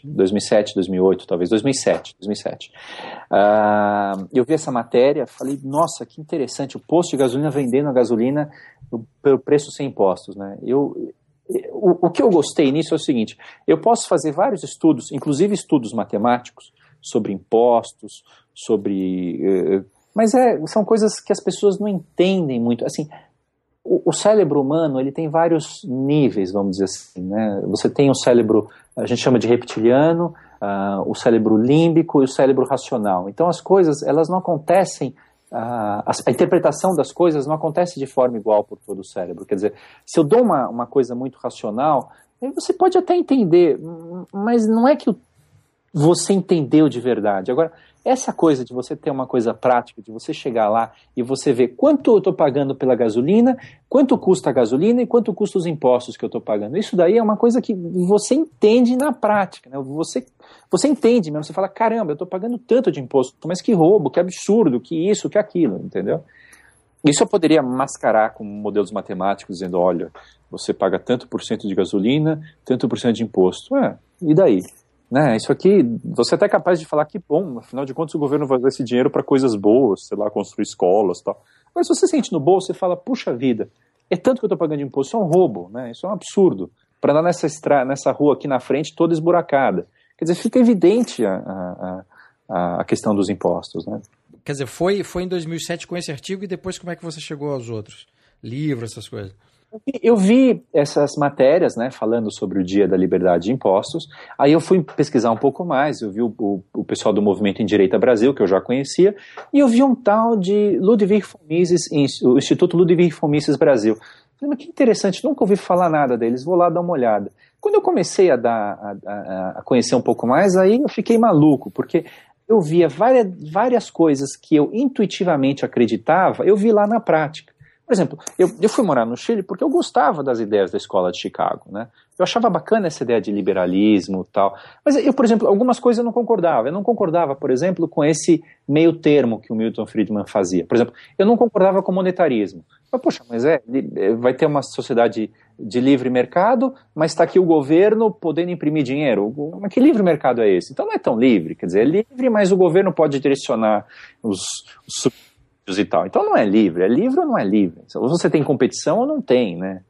2007, 2008, talvez 2007, 2007. Uh, eu vi essa matéria, falei, nossa, que interessante, o posto de gasolina vendendo a gasolina pelo preço sem impostos, né? Eu, o, o que eu gostei nisso é o seguinte: eu posso fazer vários estudos, inclusive estudos matemáticos, sobre impostos, sobre. Uh, mas é, são coisas que as pessoas não entendem muito. Assim, o, o, cérebro humano ele tem vários níveis, vamos dizer assim. Né? Você tem o cérebro, a gente chama de reptiliano, uh, o cérebro límbico e o cérebro racional. Então as coisas elas não acontecem a, a, interpretação das coisas não acontece de forma igual por todo o cérebro. Quer dizer, se eu dou uma, uma coisa muito racional, você pode até entender, mas não é que você entendeu de verdade. Agora, essa coisa de você ter uma coisa prática, de você chegar lá e você ver quanto eu estou pagando pela gasolina, quanto custa a gasolina e quanto custa os impostos que eu estou pagando. Isso daí é uma coisa que você entende na prática. Né? Você, você entende mesmo, você fala, caramba, eu estou pagando tanto de imposto, mas que roubo, que absurdo, que isso, que aquilo, entendeu? Isso eu poderia mascarar com modelos matemáticos, dizendo, olha, você paga tanto por cento de gasolina, tanto por cento de imposto. É, e daí? Né, isso aqui, você é até é capaz de falar que bom, afinal de contas o governo vai dar esse dinheiro para coisas boas, sei lá, construir escolas tal. Mas se você sente no bolso, você fala, puxa vida, é tanto que eu estou pagando de imposto, isso é um roubo, né? Isso é um absurdo. Para andar nessa, estra nessa rua aqui na frente toda esburacada. Quer dizer, fica evidente a, a, a, a questão dos impostos, né? Quer dizer, foi, foi em 2007 com esse artigo e depois como é que você chegou aos outros? Livros, essas coisas? Eu vi essas matérias, né, falando sobre o Dia da Liberdade de Impostos. Aí eu fui pesquisar um pouco mais. Eu vi o, o, o pessoal do Movimento em Direita Brasil, que eu já conhecia, e eu vi um tal de Ludwig von Mises, o Instituto Ludwig von Mises Brasil. Falei, mas que interessante, nunca ouvi falar nada deles, vou lá dar uma olhada. Quando eu comecei a, dar, a, a, conhecer um pouco mais, aí eu fiquei maluco, porque eu via várias, várias coisas que eu intuitivamente acreditava, eu vi lá na prática. Por exemplo, eu, eu fui morar no Chile porque eu gostava das ideias da escola de Chicago, né? Eu achava bacana essa ideia de liberalismo e tal. Mas eu, por exemplo, algumas coisas eu não concordava. Eu não concordava, por exemplo, com esse meio termo que o Milton Friedman fazia. Por exemplo, eu não concordava com o monetarismo. Mas, poxa, mas é, é vai ter uma sociedade de livre mercado, mas está aqui o governo podendo imprimir dinheiro. Mas que livre mercado é esse? Então não é tão livre. Quer dizer, é livre, mas o governo pode direcionar os, os e tal. Então não é livre. É livre ou não é livre? Ou você tem competição ou não tem, né?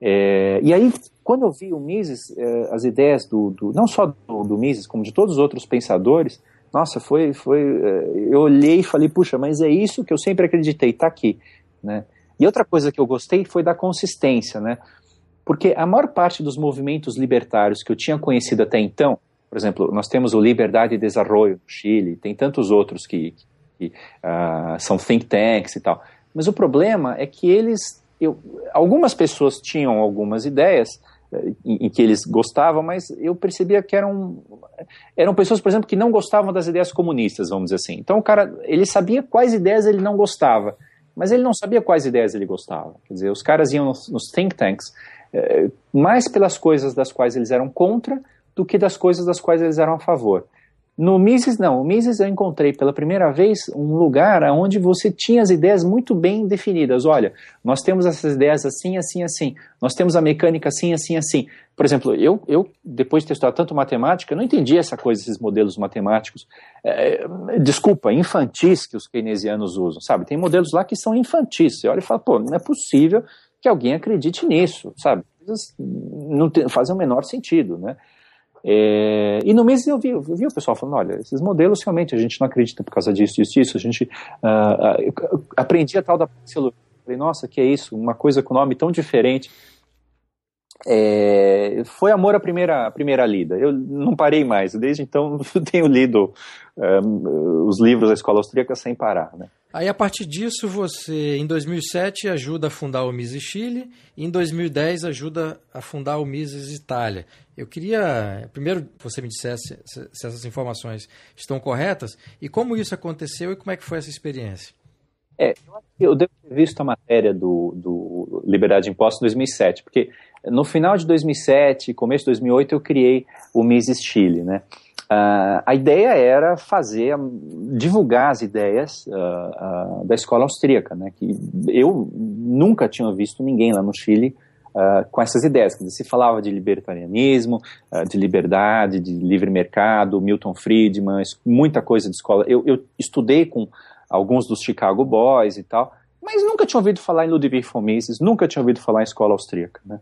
É, e aí, quando eu vi o Mises, é, as ideias do, do não só do, do, Mises, como de todos os outros pensadores, nossa, foi, foi, é, eu olhei e falei, puxa, mas é isso que eu sempre acreditei, está aqui, né? E outra coisa que eu gostei foi da consistência, né? Porque a maior parte dos movimentos libertários que eu tinha conhecido até então, por exemplo, nós temos o Liberdade e Desarrollo no Chile, tem tantos outros que, que uh, são think tanks e tal. Mas o problema é que eles, eu, algumas pessoas tinham algumas ideias uh, em, em, que eles gostavam, mas eu percebia que eram, eram pessoas, por exemplo, que não gostavam das ideias comunistas, vamos dizer assim. Então o cara, ele sabia quais ideias ele não gostava, mas ele não sabia quais ideias ele gostava. Quer dizer, os caras iam nos, nos think tanks é, mais pelas coisas das quais eles eram contra do que das coisas das quais eles eram a favor. No Mises, não. O Mises eu encontrei pela primeira vez um lugar onde você tinha as ideias muito bem definidas. Olha, nós temos essas ideias assim, assim, assim. Nós temos a mecânica assim, assim, assim. Por exemplo, eu, eu depois de ter estudado tanto matemática, não entendi essa coisa, esses modelos matemáticos. É, desculpa, infantis que os keynesianos usam, sabe? Tem modelos lá que são infantis. Você olha e fala, pô, não é possível que alguém acredite nisso, sabe? Não fazem o menor sentido, né? É, e no mês eu vi, eu vi o pessoal falando, olha, esses modelos realmente a gente não acredita por causa disso, disso, disso. A gente uh, aprendi a tal da parciologia. Falei, nossa, que é isso? Uma coisa com nome tão diferente. É, foi amor à primeira, primeira lida. Eu não parei mais. Desde então, tenho lido um, os livros da escola austríaca sem parar. Né? Aí, a partir disso, você, em 2007, ajuda a fundar o Mises Chile e em 2010 ajuda a fundar o Mises Itália. Eu queria, primeiro, que você me dissesse se essas informações estão corretas e como isso aconteceu e como é que foi essa experiência. É, eu devo ter visto a matéria do, do Liberdade de Impostos em 2007, porque no final de 2007, começo de 2008, eu criei o Mises Chile, né? Uh, a ideia era fazer, divulgar as ideias uh, uh, da escola austríaca, né? Que eu nunca tinha visto ninguém lá no Chile com essas ideias. Se falava de libertarianismo, de liberdade, de livre mercado, Milton Friedman, muita coisa de escola. Eu, eu estudei com alguns dos Chicago Boys e tal, mas nunca tinha ouvido falar em Ludwig von Mises, nunca tinha ouvido falar em escola austríaca, né?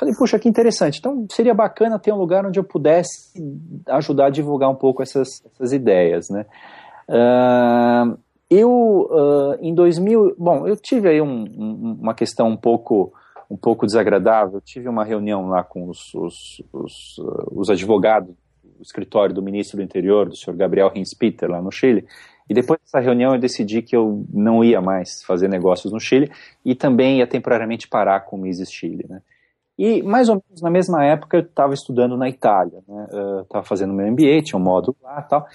Falei, puxa, que interessante. Então seria bacana ter um lugar onde eu pudesse ajudar a divulgar um pouco essas, essas ideias, né? Uh, eu, uh, em 2000, bom, eu tive aí um, um, uma questão um pouco, um pouco desagradável. Eu tive uma reunião lá com os, os, os, uh, os advogados do escritório do ministro do interior, do senhor Gabriel Hinspeter, lá no Chile, e depois dessa reunião eu decidi que eu não ia mais fazer negócios no Chile e também ia temporariamente parar com o Mises Chile, né? E mais ou menos na mesma época eu estava estudando na Itália, né? Estava fazendo meu MBA, tinha um módulo lá e tal.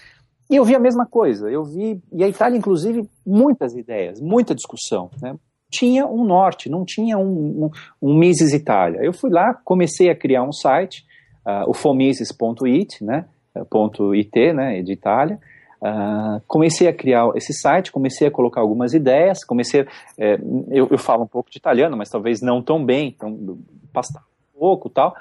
E eu vi a mesma coisa. Eu vi, e a Itália, inclusive, muitas ideias, muita discussão. Né? Tinha um norte, não tinha um, um, um Mises Itália. Eu fui lá, comecei a criar um site, uh, o fomises.it, né? Ponto .it, né? De Itália. Uh, comecei a criar esse site, comecei a colocar algumas ideias, comecei, é, eu, eu, falo um pouco de italiano, mas talvez não tão bem, então pastar um pouco tal,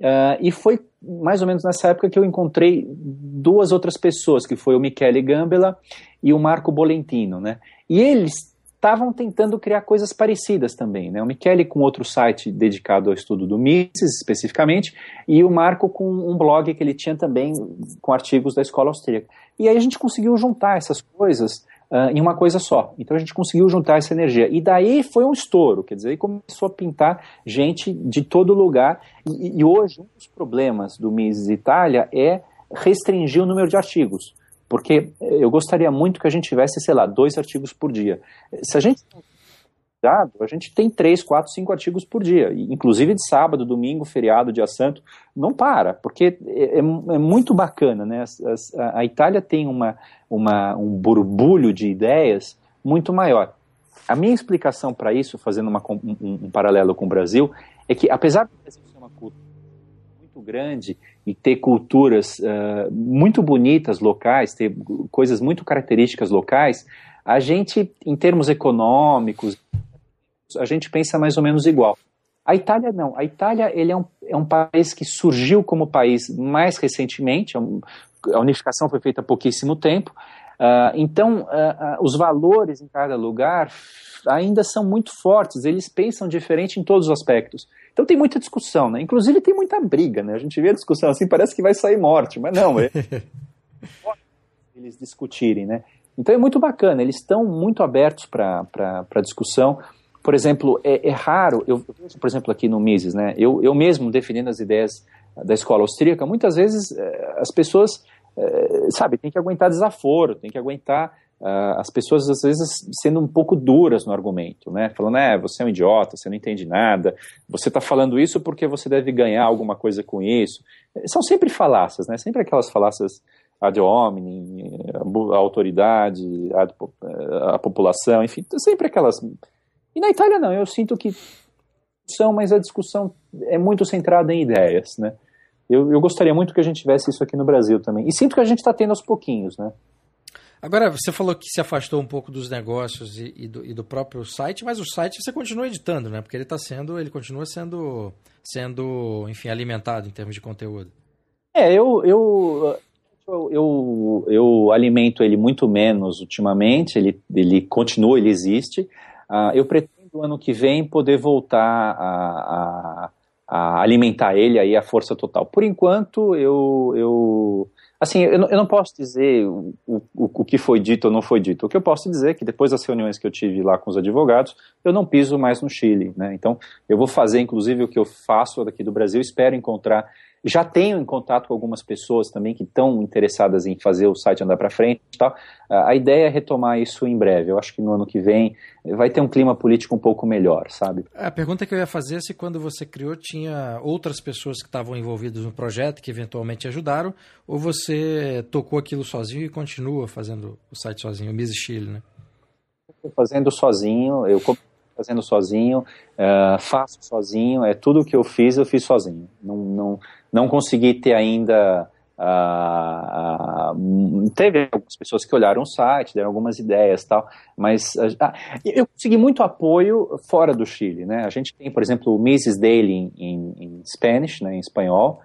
uh, e foi mais ou menos nessa época que eu encontrei duas outras pessoas, que foi o Michele Gambela e o Marco Bolentino, né, e eles estavam tentando criar coisas parecidas também, né? O Michele com outro site dedicado ao estudo do Mises, especificamente, e o Marco com um blog que ele tinha também com artigos da escola austríaca. E aí a gente conseguiu juntar essas coisas uh, em uma coisa só. Então a gente conseguiu juntar essa energia. E daí foi um estouro, quer dizer, aí começou a pintar gente de todo lugar. E, e hoje um dos problemas do Mises Itália é restringir o número de artigos. Porque eu gostaria muito que a gente tivesse, sei lá, dois artigos por dia. Se a gente a gente tem três, quatro, cinco artigos por dia, inclusive de sábado, domingo, feriado, dia santo, não para, porque é, é, é muito bacana, né? A, a, Itália tem uma, uma, um borbulho de ideias muito maior. a minha explicação para isso, fazendo uma, um, um, paralelo com o Brasil, é que apesar Brasil ser uma cultura muito grande e ter culturas uh, muito bonitas locais, ter coisas muito características locais, a gente, em termos econômicos, a gente pensa mais ou menos igual. A Itália não. A Itália ele é, um, é um país que surgiu como país mais recentemente, é a unificação foi feita há pouquíssimo tempo, uh, então uh, uh, os valores em cada lugar ainda são muito fortes, eles pensam diferente em todos os aspectos. Então tem muita discussão, né? Inclusive tem muita briga, né? A gente vê a discussão assim, parece que vai sair morte, mas não, é eles discutirem, né? Então é muito bacana, eles estão muito abertos para discussão. Por exemplo, é, é raro, eu, por exemplo, aqui no Mises, né, eu, eu mesmo defendendo as ideias da escola austríaca, muitas vezes é, as pessoas, é, sabe, tem que aguentar desaforo, tem que aguentar uh, as pessoas, às vezes, sendo um pouco duras no argumento, né, falando, é, você é um idiota, você não entende nada, você está falando isso porque você deve ganhar alguma coisa com isso. São sempre falácias, né, sempre aquelas falácias ad hominem, a autoridade, a, a população, enfim, sempre aquelas e na Itália não, eu sinto que são, mas a discussão é muito centrada em ideias, né? Eu, eu gostaria muito que a gente tivesse isso aqui no Brasil também. E sinto que a gente está tendo aos pouquinhos, né? Agora, você falou que se afastou um pouco dos negócios e, e, do, e, do, próprio site, mas o site você continua editando, né? Porque ele está sendo, ele continua sendo, sendo, enfim, alimentado em termos de conteúdo. É, eu, eu, eu, eu, eu alimento ele muito menos ultimamente. Ele, ele continua, ele existe. Uh, eu pretendo ano que vem poder voltar a, a, a, alimentar ele aí a força total. Por enquanto, eu, eu assim, eu não, eu não posso dizer o, o, o, que foi dito ou não foi dito. O que eu posso dizer é que depois das reuniões que eu tive lá com os advogados, eu não piso mais no Chile, né? Então, eu vou fazer, inclusive, o que eu faço daqui do Brasil, espero encontrar já tenho em contato com algumas pessoas também que estão interessadas em fazer o site andar para frente e tal. A ideia é retomar isso em breve. Eu acho que no ano que vem vai ter um clima político um pouco melhor, sabe? A pergunta que eu ia fazer é se quando você criou tinha outras pessoas que estavam envolvidas no projeto que eventualmente ajudaram, ou você tocou aquilo sozinho e continua fazendo o site sozinho, o Miss Chile, né? Fazendo sozinho, eu fazendo sozinho, uh, faço sozinho, é tudo que eu fiz, eu fiz sozinho. Não, não, não consegui ter ainda. Uh, uh, teve algumas pessoas que olharam o site, deram algumas ideias tal, mas eu consegui muito apoio fora do Chile, né? A gente tem, por exemplo, o Mrs. Daily em, em, Spanish, né, em espanhol,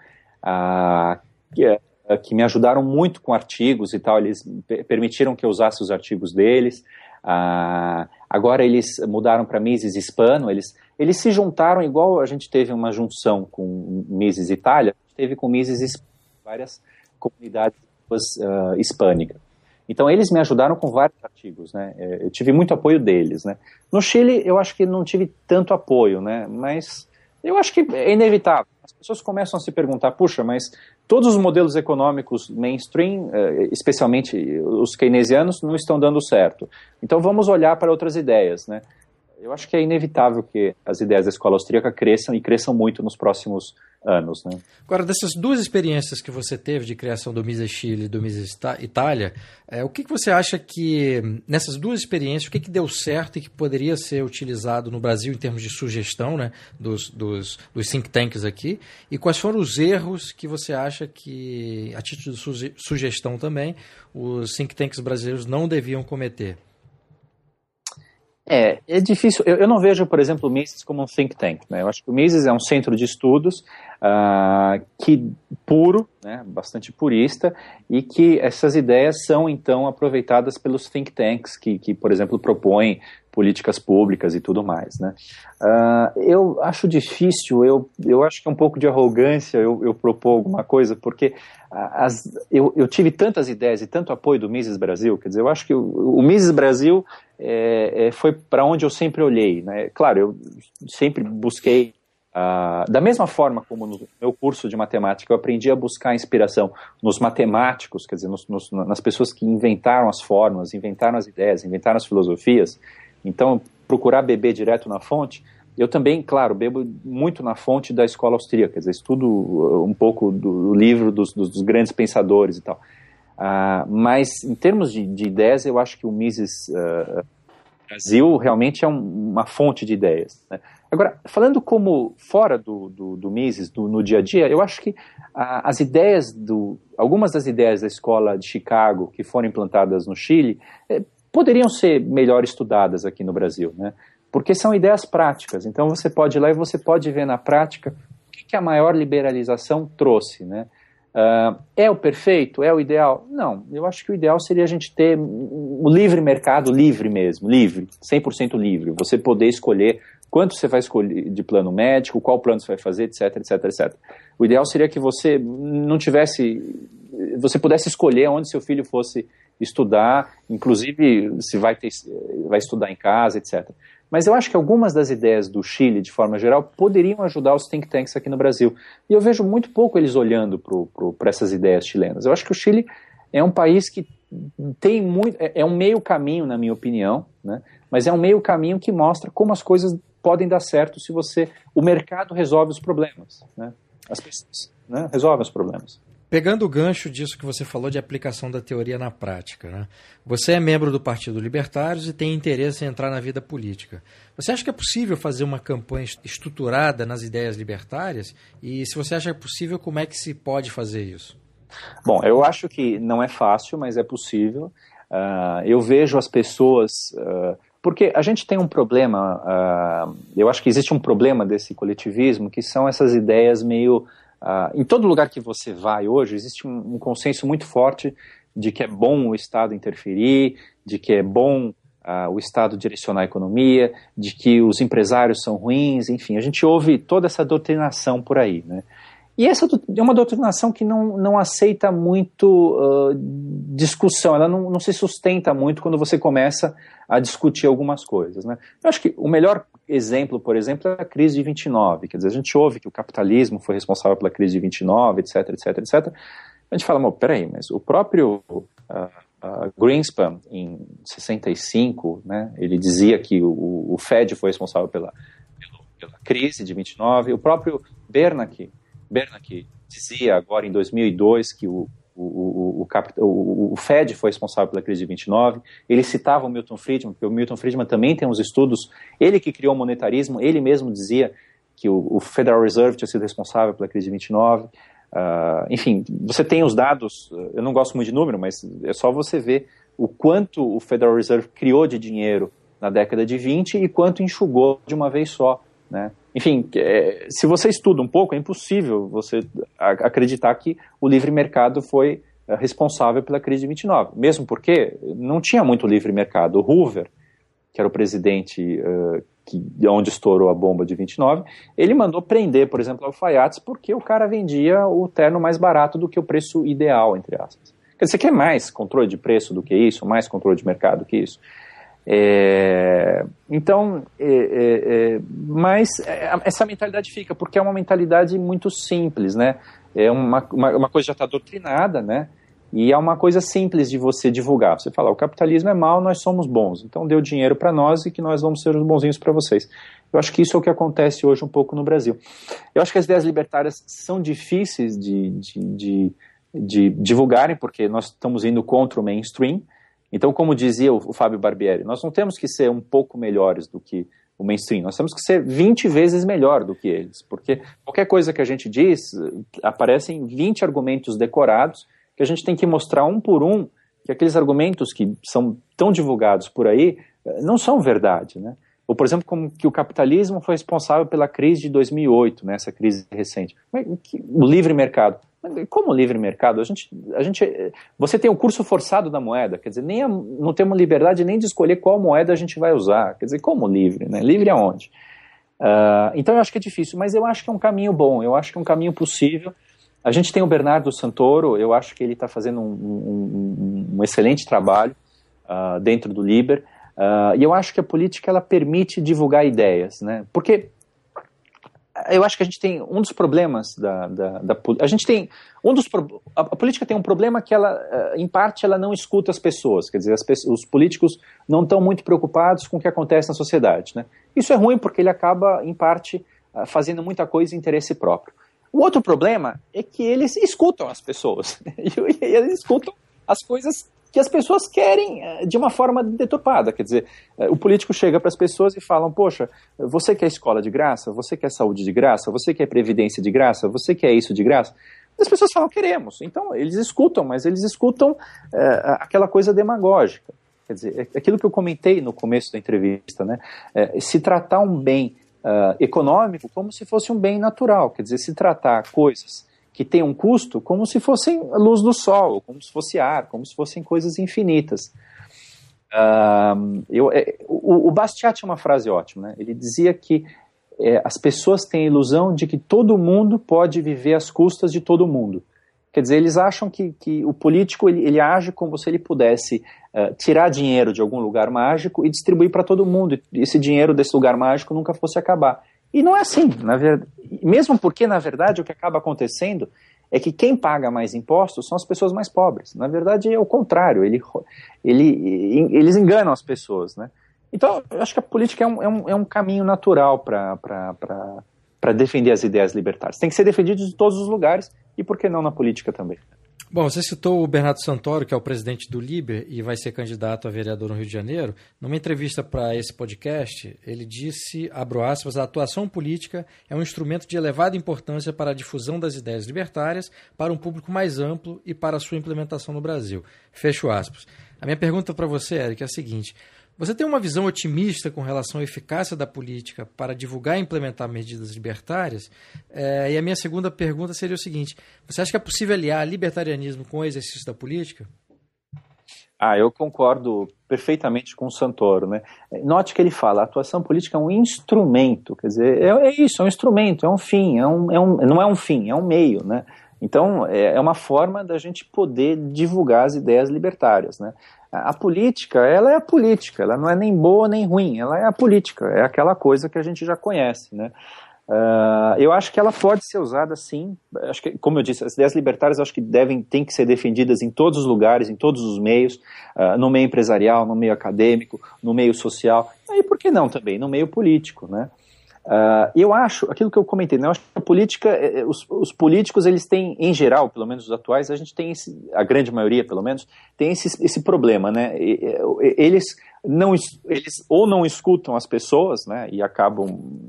que, que me ajudaram muito com artigos e tal, eles permitiram que eu usasse os artigos deles. Ah, agora eles mudaram para Mises Hispano, eles, eles se juntaram igual a gente teve uma junção com Mises Itália, teve com Mises Hispano, várias comunidades uh, hispânicas. Então eles me ajudaram com vários artigos, né? É, eu tive muito apoio deles, né? No Chile eu acho que não tive tanto apoio, né? Mas eu acho que é inevitável. As pessoas começam a se perguntar, puxa, mas todos os modelos econômicos mainstream, eh, especialmente os keynesianos, não estão dando certo. Então vamos olhar para outras ideias, né? Eu acho que é inevitável que as ideias da escola austríaca cresçam e cresçam muito nos próximos anos. Né? Agora, dessas duas experiências que você teve de criação do Mises Chile e do Mises Itália, é, o que, que você acha que, nessas duas experiências, o que, que deu certo e que poderia ser utilizado no Brasil em termos de sugestão né, dos, dos, dos think tanks aqui? E quais foram os erros que você acha que, a título de sugestão também, os think tanks brasileiros não deviam cometer? É, é difícil. Eu, eu, não vejo, por exemplo, o Mises como um think tank. Né? Eu acho que o Mises é um centro de estudos uh, que puro, né, bastante purista, e que essas ideias são então aproveitadas pelos think tanks que, que por exemplo, propõem políticas públicas e tudo mais, né? Uh, eu acho difícil, eu, eu acho que é um pouco de arrogância eu, eu propor alguma coisa, porque as, eu, eu tive tantas ideias e tanto apoio do Mises Brasil, quer dizer, eu acho que o, o Mises Brasil é, é, foi para onde eu sempre olhei. Né? Claro, eu sempre busquei, uh, da mesma forma como no meu curso de matemática, eu aprendi a buscar inspiração nos matemáticos, quer dizer, nos, nos, nas pessoas que inventaram as fórmulas, inventaram as ideias, inventaram as filosofias. Então, procurar beber direto na fonte. Eu também, claro, bebo muito na fonte da escola austríaca, quer dizer, estudo uh, um pouco do livro dos, dos, dos grandes pensadores e tal. Uh, mas em termos de, de, ideias, eu acho que o Mises uh, Brasil realmente é um, uma fonte de ideias. Né? Agora, falando como fora do, do, do Mises, do, no dia a dia, eu acho que as ideias do. Algumas das ideias da escola de Chicago que foram implantadas no Chile eh, poderiam ser melhor estudadas aqui no Brasil, né? Porque são ideias práticas. Então você pode ir lá e você pode ver na prática o que, que a maior liberalização trouxe, né? Uh, é o perfeito? É o ideal? Não, eu acho que o ideal seria a gente ter o livre mercado, livre mesmo, livre, 100% livre. Você poder escolher quanto você vai escolher de plano médico, qual plano você vai fazer, etc, etc, etc. O ideal seria que você não tivesse, você pudesse escolher onde seu filho fosse estudar, inclusive se vai, ter, vai estudar em casa, etc. Mas eu acho que algumas das ideias do Chile, de forma geral, poderiam ajudar os think tanks aqui no Brasil. E eu vejo muito pouco eles olhando para essas ideias chilenas. Eu acho que o Chile é um país que tem muito. É, é um meio caminho, na minha opinião, né? mas é um meio caminho que mostra como as coisas podem dar certo se você. O mercado resolve os problemas. Né? As pessoas né? resolvem os problemas. Pegando o gancho disso que você falou de aplicação da teoria na prática, né? você é membro do Partido Libertários e tem interesse em entrar na vida política. Você acha que é possível fazer uma campanha estruturada nas ideias libertárias? E se você acha possível, como é que se pode fazer isso? Bom, eu acho que não é fácil, mas é possível. Uh, eu vejo as pessoas. Uh, porque a gente tem um problema, uh, eu acho que existe um problema desse coletivismo, que são essas ideias meio Uh, em todo lugar que você vai hoje, existe um, um, consenso muito forte de que é bom o Estado interferir, de que é bom uh, o Estado direcionar a economia, de que os empresários são ruins, enfim, a gente ouve toda essa doutrinação por aí, né? E essa é uma doutrinação que não, não aceita muito uh, discussão, ela não, não se sustenta muito quando você começa a discutir algumas coisas. Né? Eu acho que o melhor exemplo, por exemplo, é a crise de 29. Quer dizer, a gente ouve que o capitalismo foi responsável pela crise de 29, etc, etc, etc. A gente fala, peraí, mas o próprio uh, uh, Greenspan, em 65, né, ele dizia que o, o Fed foi responsável pela, pela, pela crise de 29. O próprio Bernanke Bernanke dizia agora em 2002 que o, o, o, o, Fed foi responsável pela crise de 29. Ele citava o Milton Friedman, porque o Milton Friedman também tem uns estudos. Ele que criou o monetarismo, ele mesmo dizia que o, Federal Reserve tinha sido responsável pela crise de 29. Uh, ah, enfim, você tem os dados. Eu não gosto muito de número, mas é só você ver o quanto o Federal Reserve criou de dinheiro na década de 20 e quanto enxugou de uma vez só. Né? Enfim, é, se você estuda um pouco, é impossível você acreditar que o livre mercado foi é, responsável pela crise de 29, mesmo porque não tinha muito livre mercado. O Hoover, que era o presidente uh, que, onde estourou a bomba de 29, ele mandou prender, por exemplo, alfaiates porque o cara vendia o terno mais barato do que o preço ideal, entre aspas. Quer dizer, você quer mais controle de preço do que isso, mais controle de mercado do que isso? É, então, é, é, é mas é, essa mentalidade fica, porque é uma mentalidade muito simples, né? É uma, uma, uma coisa já está doutrinada, né? E é uma coisa simples de você divulgar. Você fala, o capitalismo é mal, nós somos bons. Então deu dinheiro para nós e que nós vamos ser os bonzinhos para vocês. Eu acho que isso é o que acontece hoje um pouco no Brasil. Eu acho que as ideias libertárias são difíceis de, de, de, de divulgarem, porque nós estamos indo contra o mainstream. Então, como dizia o, Fábio Barbieri, nós não temos que ser um pouco melhores do que o mainstream, nós temos que ser 20 vezes melhor do que eles, porque qualquer coisa que a gente diz, aparecem 20 argumentos decorados que a gente tem que mostrar um por um que aqueles argumentos que são tão divulgados por aí eh, não são verdade, né? Ou, por exemplo, como que o capitalismo foi responsável pela crise de 2008, né, essa crise recente. O livre mercado. Como livre mercado? A gente, a gente, você tem o curso forçado da moeda, quer dizer, nem a, não temos liberdade nem de escolher qual moeda a gente vai usar. Quer dizer, como livre? Né? Livre aonde? Uh, então eu acho que é difícil, mas eu acho que é um caminho bom, eu acho que é um caminho possível. A gente tem o Bernardo Santoro, eu acho que ele está fazendo um, um, um, excelente trabalho uh, dentro do Liber, uh, e eu acho que a política ela permite divulgar ideias, né? Porque eu acho que a gente tem um dos problemas da, da, da a gente tem um dos a, a, política tem um problema que ela eh, em parte ela não escuta as pessoas. Quer dizer as, os políticos não estão muito preocupados com o que acontece na sociedade né? Isso é ruim porque ele acaba em parte ah, fazendo muita coisa em interesse próprio. O outro problema é que eles escutam as pessoas e eles escutam as coisas que as pessoas querem eh, de uma forma deturpada. Quer dizer, eh, o político chega para as pessoas e falam: Poxa, você quer escola de graça? Você quer saúde de graça? Você quer previdência de graça? Você quer isso de graça? As pessoas falam: Queremos. Então, eles escutam, mas eles escutam é, aquela coisa demagógica. Quer dizer, é aquilo que eu comentei no começo da entrevista, né? É, se tratar um bem uh, econômico como se fosse um bem natural. Quer dizer, se tratar coisas que têm um custo como se fossem luz do sol, como se fosse ar, como se fossem coisas infinitas. Eu, é, o, o Bastiat tinha uma frase ótima, né? ele dizia que é, as pessoas têm a ilusão de que todo mundo pode viver às custas de todo mundo. Quer dizer, eles acham que, que o político ele, ele age como se ele pudesse uh, tirar dinheiro de algum lugar mágico e distribuir para todo mundo. E esse dinheiro desse lugar mágico nunca fosse acabar. E não é assim, na verdade. Mesmo porque, na verdade, o que acaba acontecendo é que quem paga mais impostos são as pessoas mais pobres. Na verdade, é o contrário. Ele, ele, eles enganam as pessoas, né? Então, eu acho que a política é um, é um, é um caminho natural para defender as ideias libertárias. Tem que ser defendido de todos os lugares e por que não na política também? Bom, você citou o Bernardo Santoro, que é o presidente do Liber e vai ser candidato a vereador no Rio de Janeiro. Numa entrevista para esse podcast, ele disse, abro aspas, a atuação política é um instrumento de elevada importância para a difusão das ideias libertárias para um público mais amplo e para a sua implementação no Brasil. Fecho aspas. A minha pergunta para você, Eric, é a seguinte: você tem uma visão otimista com relação à eficácia da política para divulgar e implementar medidas libertárias? É, e a minha segunda pergunta seria o seguinte: você acha que é possível aliar libertarianismo com o exercício da política? Ah, eu concordo perfeitamente com o Santoro, né? Note que ele fala, a atuação política é um instrumento, quer dizer, é, é isso, é um instrumento, é um fim, é um, é um, não é um fim, é um meio, né? Então, é, é uma forma da gente poder divulgar as ideias libertárias, né? A política, ela é a política, ela não é nem boa nem ruim, ela é a política, é aquela coisa que a gente já conhece, né? Uh, eu acho que ela pode ser usada sim. Acho que, como eu disse, as ideias libertárias acho que devem têm que ser defendidas em todos os lugares, em todos os meios, uh, no meio empresarial, no meio acadêmico, no meio social, e por que não também no meio político, né? Uh, eu acho, aquilo que eu comentei, né, eu acho que a política, eh, eh, os, os, políticos, eles têm, em geral, pelo menos os atuais, a gente tem esse, a grande maioria, pelo menos, tem esse, esse problema, né? Eles não, eles ou não escutam as pessoas, né, e acabam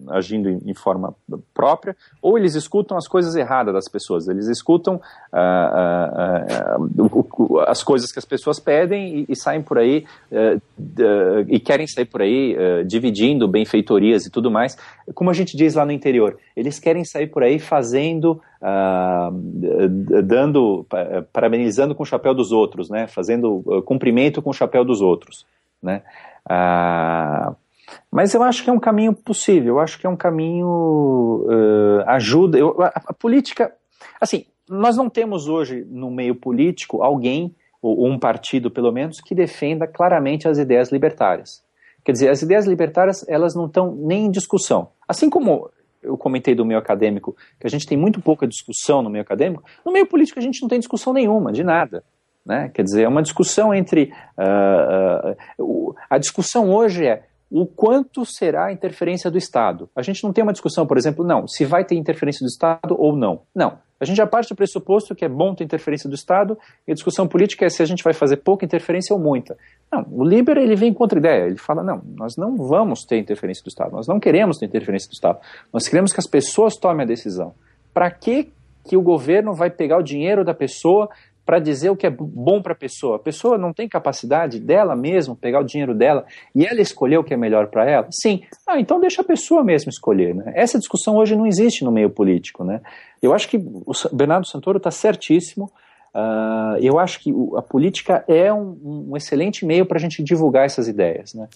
agindo em, em forma própria, ou eles escutam as coisas erradas das pessoas. Eles escutam uh, uh, uh, as coisas que as pessoas pedem e, e saem por aí eh, e querem sair por aí eh, dividindo benfeitorias e tudo mais. Como a gente diz lá no interior, eles querem sair por aí fazendo dando, parabenizando com o chapéu dos outros, né? fazendo cumprimento com o chapéu dos outros. Né? Ah, mas eu acho que é um caminho possível, eu acho que é um caminho uh, ajuda. Eu, a, a, política, assim, nós não temos hoje no meio político alguém ou um partido pelo menos que defenda claramente as ideias libertárias. Quer dizer, as ideias libertárias elas não estão nem em discussão. Assim como eu comentei do meio acadêmico, que a gente tem muito pouca discussão no meio acadêmico, no meio político a gente não tem discussão nenhuma, de nada. Né? Quer dizer, é uma discussão entre. Uh, uh, a discussão hoje é o quanto será a interferência do Estado. A gente não tem uma discussão, por exemplo, não, se vai ter interferência do Estado ou não. Não. A gente já parte do pressuposto que é bom ter interferência do Estado e a discussão política é se a gente vai fazer pouca interferência ou muita. Não, o Liber ele vem contra a ideia, ele fala, não, nós não vamos ter interferência do Estado, nós não queremos ter interferência do Estado, nós queremos que as pessoas tomem a decisão. Para que, que o governo vai pegar o dinheiro da pessoa para dizer o que é bom para a pessoa. A pessoa não tem capacidade dela mesma pegar o dinheiro dela e ela escolher o que é melhor para ela? Sim. Ah, então deixa a pessoa mesma escolher. Né? Essa discussão hoje não existe no meio político. Né? Eu acho que o Bernardo Santoro está certíssimo. Uh, eu acho que a política é um, um excelente meio para a gente divulgar essas ideias. Né?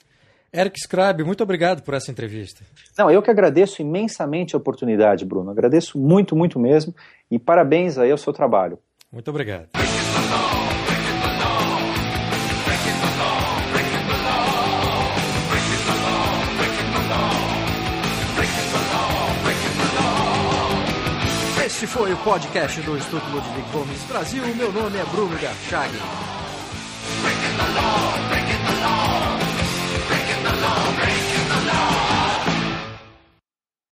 Eric Scrab, muito obrigado por essa entrevista. Não, eu que agradeço imensamente a oportunidade, Bruno. Agradeço muito, muito mesmo. E parabéns aí ao seu trabalho. Muito obrigado. Este foi o podcast do Instituto Ludwig Gomes Brasil. Meu nome é Bruno Garchag.